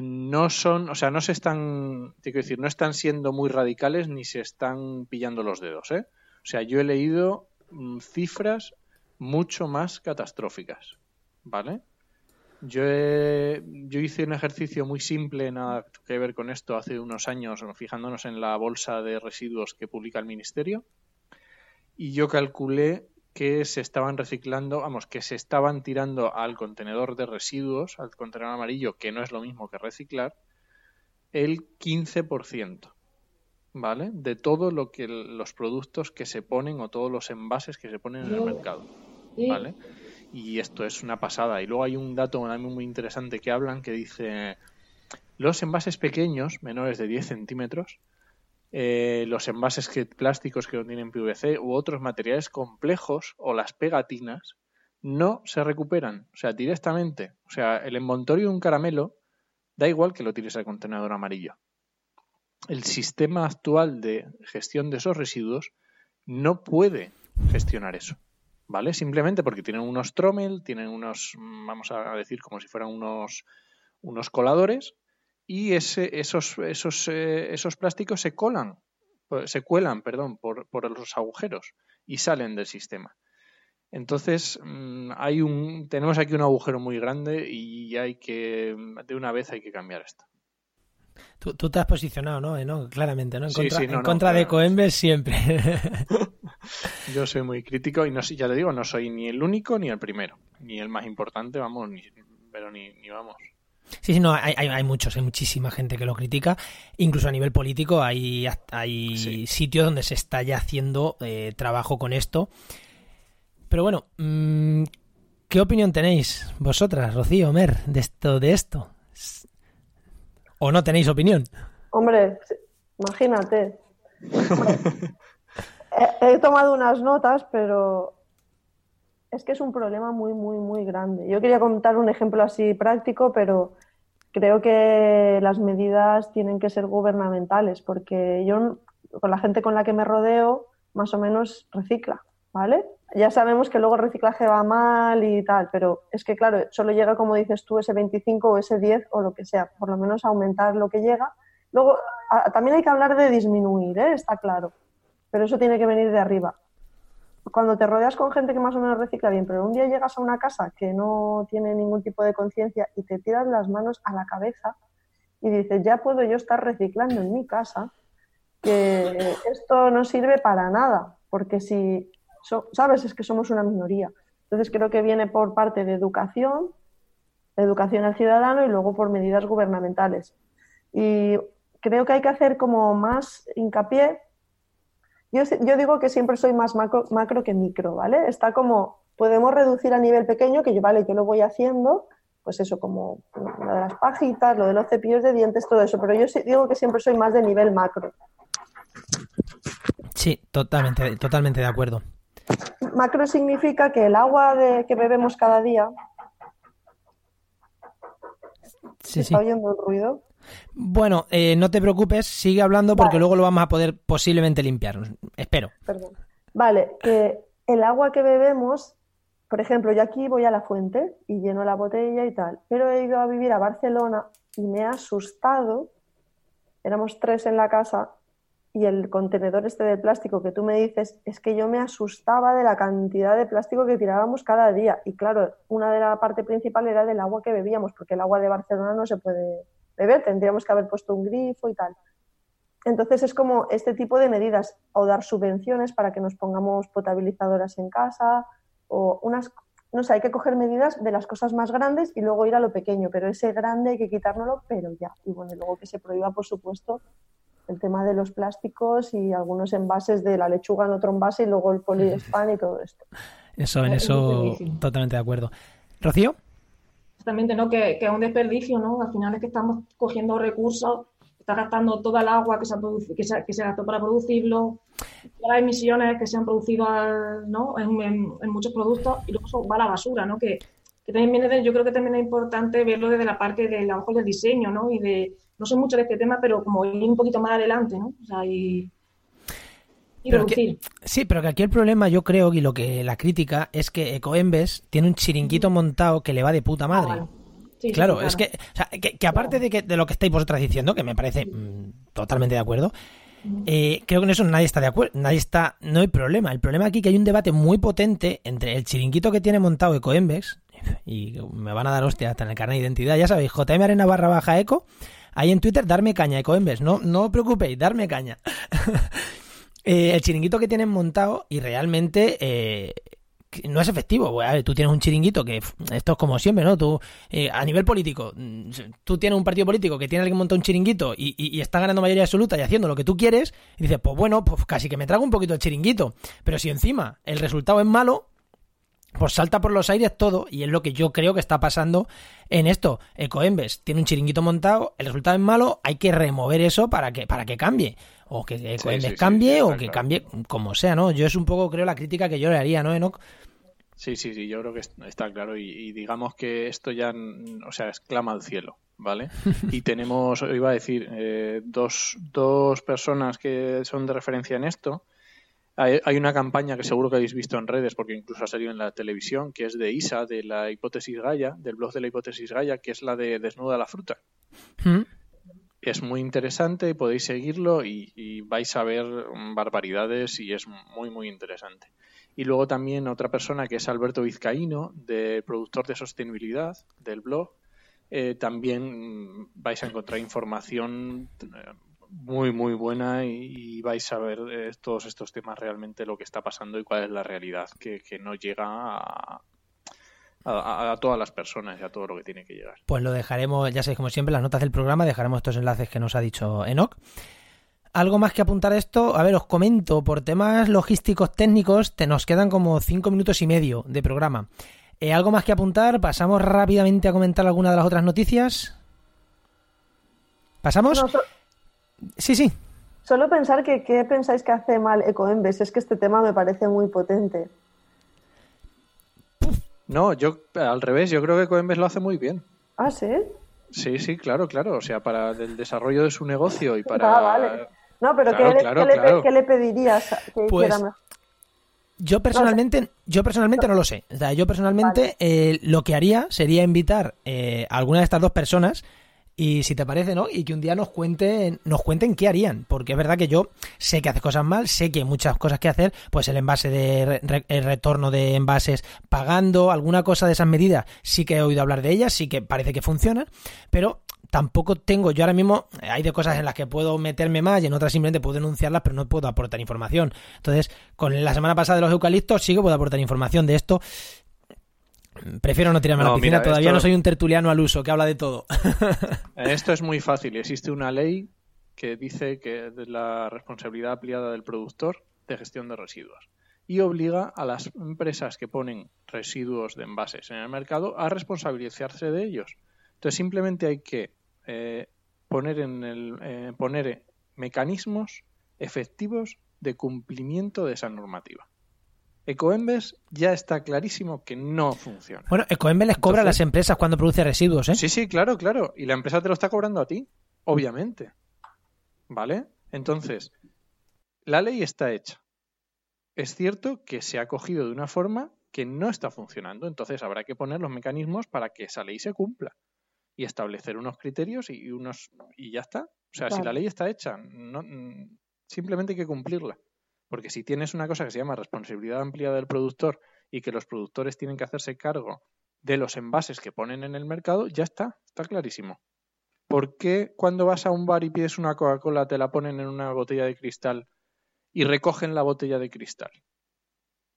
no son, o sea, no se están, tengo decir, no están siendo muy radicales ni se están pillando los dedos. O sea, yo he leído mm, cifras mucho más catastróficas, ¿vale? Yo, yo hice un ejercicio muy simple, nada que ver con esto, hace unos años, fijándonos en la bolsa de residuos que publica el Ministerio, y yo calculé que se estaban reciclando, vamos, que se estaban tirando al contenedor de residuos, al contenedor amarillo, que no es lo mismo que reciclar, el 15%, ¿vale? De todo lo que los productos que se ponen o todos los envases que se ponen en el mercado, ¿vale? Y esto es una pasada. Y luego hay un dato muy interesante que hablan que dice los envases pequeños, menores de 10 centímetros, eh, los envases plásticos que contienen PVC u otros materiales complejos o las pegatinas no se recuperan, o sea, directamente. O sea, el envoltorio de un caramelo da igual que lo tires al contenedor amarillo. El sistema actual de gestión de esos residuos no puede gestionar eso, ¿vale? Simplemente porque tienen unos trommel, tienen unos, vamos a decir, como si fueran unos, unos coladores y ese, esos, esos, eh, esos plásticos se colan, pues, se cuelan, perdón, por, por, los agujeros y salen del sistema. Entonces, mm, hay un, tenemos aquí un agujero muy grande y hay que, de una vez hay que cambiar esto. Tú, tú te has posicionado, ¿no? ¿no? Claramente, ¿no? En contra, en contra de Coembes siempre. Yo soy muy crítico y no ya te digo, no soy ni el único ni el primero, ni el más importante, vamos, ni, pero ni, ni vamos. Sí, sí, no, hay, hay, muchos, hay muchísima gente que lo critica. Incluso a nivel político hay, hay sitios donde se está ya haciendo eh, trabajo con esto. Pero bueno, mm, ¿qué opinión tenéis vosotras, Rocío, Mer, de esto, de esto? ¿O no tenéis opinión? Hombre, imagínate. he tomado unas notas, pero es que es un problema muy, muy, muy grande. Yo quería contar un ejemplo así práctico, pero creo que las medidas tienen que ser gubernamentales, porque yo, con la gente con la que me rodeo, más o menos recicla, ¿vale? Ya sabemos que luego el reciclaje va mal y tal, pero es que, claro, solo llega, como dices tú, ese 25 o ese 10 o lo que sea, por lo menos aumentar lo que llega. Luego, también hay que hablar de disminuir, ¿eh? está claro, pero eso tiene que venir de arriba cuando te rodeas con gente que más o menos recicla bien, pero un día llegas a una casa que no tiene ningún tipo de conciencia y te tiras las manos a la cabeza y dices, ya puedo yo estar reciclando en mi casa, que esto no sirve para nada, porque si, sabes, es que somos una minoría. Entonces creo que viene por parte de educación, educación al ciudadano y luego por medidas gubernamentales. Y creo que hay que hacer como más hincapié yo, digo que siempre soy más macro, macro, que micro, ¿vale? Está como, podemos reducir a nivel pequeño, que yo, vale, yo lo voy haciendo, pues eso, como lo de las pajitas, lo de los cepillos de dientes, todo eso, pero yo digo que siempre soy más de nivel macro. Sí, totalmente, totalmente de acuerdo. Macro significa que el agua de, que bebemos cada día. Sí, ¿Está oyendo el ruido? Bueno, eh, no te preocupes, sigue hablando porque luego lo vamos a poder posiblemente limpiar. Espero. Perdón. Vale, que el agua que bebemos, por ejemplo, yo aquí voy a la fuente y lleno la botella y tal, pero he ido a vivir a Barcelona y me ha asustado. Éramos tres en la casa y el contenedor este de plástico que tú me dices, es que yo me asustaba de la cantidad de plástico que tirábamos cada día. Y claro, una de la parte principal era del agua que bebíamos, porque el agua de Barcelona no se puede beber, tendríamos que haber puesto un grifo y tal. Entonces es como este tipo de medidas o dar subvenciones para que nos pongamos potabilizadoras en casa o unas, no sé, hay que coger medidas de las cosas más grandes y luego ir a lo pequeño, pero ese grande hay que quitárnoslo, pero ya. Y bueno, luego que se prohíba, por supuesto, el tema de los plásticos y algunos envases de la lechuga en otro envase y luego el poliespan y todo esto. Eso, en eso totalmente de acuerdo. Rocío ¿no? Que, es un desperdicio, ¿no? Al final es que estamos cogiendo recursos, está gastando toda el agua que se, que se, que se gastó para producirlo, todas las emisiones que se han producido ¿no? en, muchos productos y luego eso va a la basura, ¿no? Que, que también viene yo creo que también es importante verlo desde la parte del trabajo del diseño, ¿no? Y de, no sé mucho de este tema, pero como ir un poquito más adelante, ¿no? O sea, y, sí, pero que aquí el problema yo creo y lo que la crítica es que Ecoembes tiene un chiringuito montado que le va de puta ah, claro, es que, que, aparte de, que, de lo que estáis vosotras diciendo, que me parece mm, totalmente de acuerdo, eh, creo que en eso nadie está de acuerdo, nadie está, no hay problema. El problema aquí es que hay un debate muy potente entre el chiringuito que tiene montado Ecoembes, y me van a dar hostia hasta en el carnet de identidad, ya sabéis, JM Arena barra baja eco, ahí en Twitter, darme caña, Ecoembes, no, no os preocupéis, darme caña. Eh, el chiringuito que tienen montado y realmente eh, no es efectivo. A ver, tú tienes un chiringuito que esto es como siempre, ¿no? Tú, eh, a nivel político, mm, tú tienes un partido político que tiene alguien montado un chiringuito y, está ganando mayoría absoluta y haciendo lo que tú quieres, y dices, pues bueno, pues casi que me trago un poquito el chiringuito. Pero si encima el resultado es malo, pues salta por los aires todo, y es lo que yo creo que está pasando en esto. Ecoembes tiene un chiringuito montado, el resultado es malo, hay que remover eso para que, para que cambie o que sí, cambie o que cambie como sea, ¿no? Yo es un poco, creo, la crítica que yo le haría, ¿no, Enoch? Sí, sí, sí, yo creo que está claro y, digamos que esto ya, o sea, exclama al cielo, ¿vale? Y tenemos, iba a decir, eh, dos, dos personas que son de referencia en esto. Hay, hay, una campaña que seguro que habéis visto en redes, porque incluso ha salido en la televisión, que es de ISA, de la hipótesis Gaia, del blog de la hipótesis Gaia, que es la de Desnuda la fruta. ¿Mm? es muy interesante, podéis seguirlo y, vais a ver barbaridades y es muy, muy interesante. Y luego también otra persona que es Alberto Vizcaíno, de productor de sostenibilidad del blog. Eh, también vais a encontrar información eh, muy, muy buena y, vais a ver eh, todos estos temas realmente lo que está pasando y cuál es la realidad que, que no llega a, a, todas las personas y a todo lo que tiene que llegar. Pues lo dejaremos, ya sabéis, como siempre, las notas del programa, dejaremos estos enlaces que nos ha dicho Enoch. ¿Algo más que apuntar a esto? A ver, os comento, por temas logísticos técnicos, te nos quedan como cinco minutos y medio de programa. Eh, ¿Algo más que apuntar? ¿Pasamos rápidamente a comentar alguna de las otras noticias? ¿Pasamos? Sí, sí. Solo pensar que qué pensáis que hace mal Ecoembes. Es que este tema me parece muy potente. No, yo al revés, yo creo que Coinbase lo hace muy bien. Ah, sí. Sí, sí, claro, claro. O sea, para el desarrollo de su negocio y para. Ah, vale. No, pero ¿qué, le, pedirías? pues, yo personalmente, yo personalmente no lo sé. O sea, yo personalmente eh, lo que haría sería invitar eh, a alguna de estas dos personas y si te parece, ¿no? Y que un día nos cuenten, nos cuenten qué harían. Porque es verdad que yo sé que hace cosas mal, sé que hay muchas cosas que hacer, pues el envase de el retorno de envases pagando, alguna cosa de esas medidas, sí que he oído hablar de ellas, sí que parece que funcionan, pero tampoco tengo, yo ahora mismo hay de cosas en las que puedo meterme más y en otras simplemente puedo denunciarlas, pero no puedo aportar información. Entonces, con la semana pasada de los eucaliptos sí que puedo aportar información de esto Prefiero no tirarme a la piscina, todavía no soy un tertuliano al uso que habla de todo. esto es muy fácil. Existe una ley que dice que es la responsabilidad ampliada del productor de gestión de residuos y obliga a las empresas que ponen residuos de envases en el mercado a responsabilizarse de ellos. Entonces simplemente hay que eh, poner en el eh, poner mecanismos efectivos de cumplimiento de esa normativa. Ecoembes ya está clarísimo que no funciona. Bueno, Ecoembes les cobra a las empresas cuando produce residuos, ¿eh? Sí, sí, claro, claro. Y la empresa te lo está cobrando a ti, obviamente. ¿Vale? Entonces, la ley está hecha. Es cierto que se ha cogido de una forma que no está funcionando. Entonces habrá que poner los mecanismos para que esa ley se cumpla. Y establecer unos criterios y unos. y ya está. O sea, si la ley está hecha, no, simplemente hay que cumplirla. Porque si tienes una cosa que se llama responsabilidad ampliada del productor y que los productores tienen que hacerse cargo de los envases que ponen en el mercado, ya está, está clarísimo. ¿Por qué cuando vas a un bar y pides una Coca-Cola te la ponen en una botella de cristal y recogen la botella de cristal?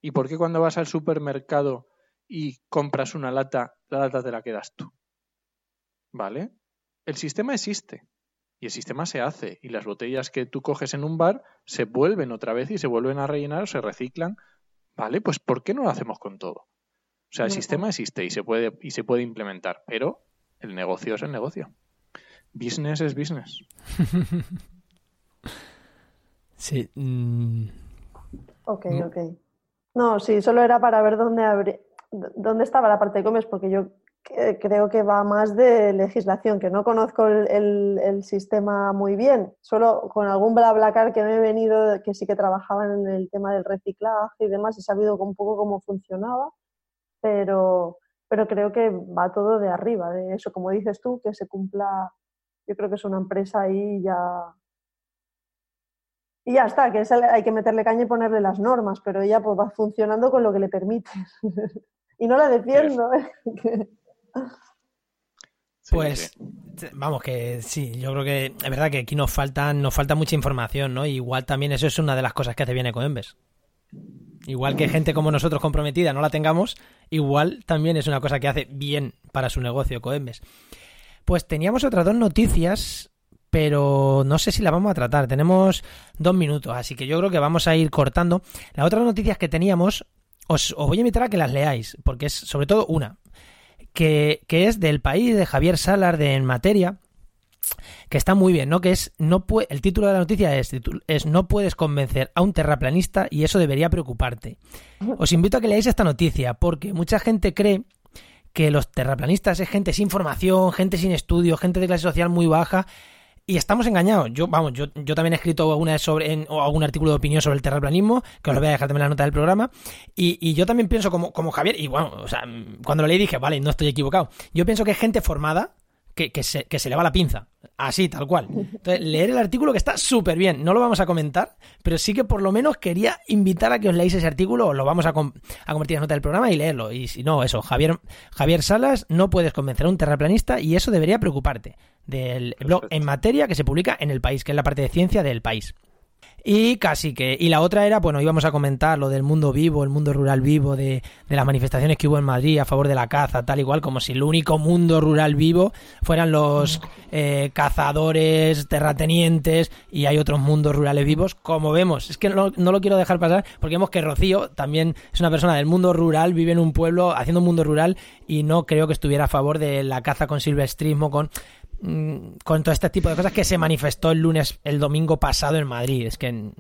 ¿Y por qué cuando vas al supermercado y compras una lata, la lata te la quedas tú? ¿Vale? El sistema existe y el sistema se hace y las botellas que tú coges en un bar se vuelven otra vez y se vuelven a rellenar o se reciclan. Vale, pues ¿por qué no lo hacemos con todo? O sea, el sistema existe y se puede y se puede implementar, pero el negocio es el negocio. Business es business. sí. Mm. Ok, ok. No, sí, solo era para ver dónde ¿dónde estaba la parte de Comes? Porque yo creo que va más de legislación, que no conozco el, sistema muy bien. Solo con algún BlaBlaCar que me he venido, que sí que trabajaban en el tema del reciclaje y demás, he sabido un poco cómo funcionaba, pero, pero creo que va todo de arriba, de eso, como dices tú, que se cumpla, yo creo que es una empresa ahí ya... Y ya está, que hay que meterle caña y ponerle las normas, pero ella pues va funcionando con lo que le permite. y no la defiendo. ¿eh? Pues vamos que sí, yo creo que es verdad que aquí nos falta, nos falta mucha información, ¿no? Igual también eso es una de las cosas que hace bien Ecoembes. Igual que gente como nosotros comprometida no la tengamos, igual también es una cosa que hace bien para su negocio Ecoembes. Pues teníamos otras dos noticias, pero no sé si la vamos a tratar. Tenemos dos minutos, así que yo creo que vamos a ir cortando. Las otras noticias que teníamos, os, os voy a invitar a que las leáis, porque es sobre todo una que, es del país de Javier Salar de En Materia, que está muy bien, ¿no? Que es no el título de la noticia es, es no puedes convencer a un terraplanista y eso debería preocuparte. Os invito a que leáis esta noticia porque mucha gente cree que los terraplanistas es gente sin formación, gente sin estudio, gente de clase social muy baja y estamos engañados. Yo, vamos, yo, yo también he escrito alguna sobre, o algún artículo de opinión sobre el terraplanismo, que os lo voy a dejar también en la nota del programa. Y, y yo también pienso como, como Javier, y bueno, o sea, cuando lo leí dije, vale, no estoy equivocado. Yo pienso que es gente formada que, que, se, que se le va la pinza. Así, tal cual. Entonces, leer el artículo que está súper bien. No lo vamos a comentar, pero sí que por lo menos quería invitar a que os leáis ese artículo, o lo vamos a, a convertir en nota del programa y leerlo. Y si no, eso, Javier, Javier Salas, no puedes convencer a un terraplanista y eso debería preocuparte. Del blog en materia que se publica en el país, que es la parte de ciencia del país. Y casi que. Y la otra era, bueno, íbamos a comentar lo del mundo vivo, el mundo rural vivo, de, de, las manifestaciones que hubo en Madrid a favor de la caza, tal igual, como si el único mundo rural vivo fueran los eh, cazadores, terratenientes, y hay otros mundos rurales vivos, como vemos. Es que no, no, lo quiero dejar pasar, porque vemos que Rocío también es una persona del mundo rural, vive en un pueblo haciendo un mundo rural, y no creo que estuviera a favor de la caza con silvestrismo, con con todo este tipo de cosas que se manifestó el lunes, el domingo pasado en Madrid. Es que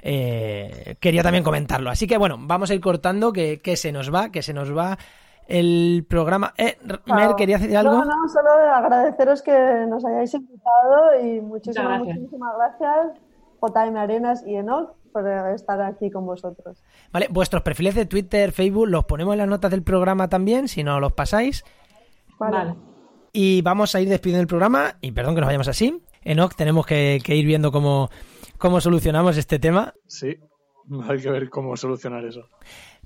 eh, quería también comentarlo. Así que bueno, vamos a ir cortando que, se nos va, que se nos va el programa. Eh, Mer, ¿quería decir algo? No, no, solo agradeceros que nos hayáis invitado y muchísimas, gracias. muchísimas gracias, JM Arenas y Enoch, por estar aquí con vosotros. Vale, vuestros perfiles de Twitter, Facebook, los ponemos en las notas del programa también, si no los pasáis. vale. Y vamos a ir despidiendo el programa. Y perdón que nos vayamos así. Enoch, tenemos que, ir viendo cómo, cómo solucionamos este tema. Sí, hay que ver cómo solucionar eso.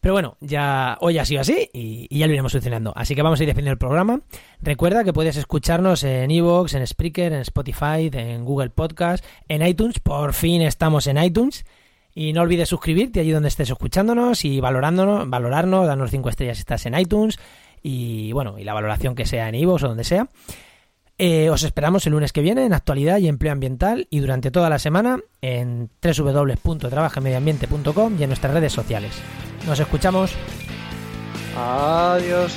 Pero bueno, ya hoy ha sido así y, ya lo iremos solucionando. Así que vamos a ir despidiendo el programa. Recuerda que puedes escucharnos en Evox, en Spreaker, en Spotify, en Google Podcast, en iTunes. Por fin estamos en iTunes. Y no olvides suscribirte allí donde estés escuchándonos y valorándonos, valorarnos, darnos 5 estrellas si estás en iTunes y bueno, y la valoración que sea en iVoox o donde sea. Eh, os esperamos el lunes que viene en actualidad y empleo ambiental y durante toda la semana en www.trabajemedioambiente.com y en nuestras redes sociales. Nos escuchamos. Adiós.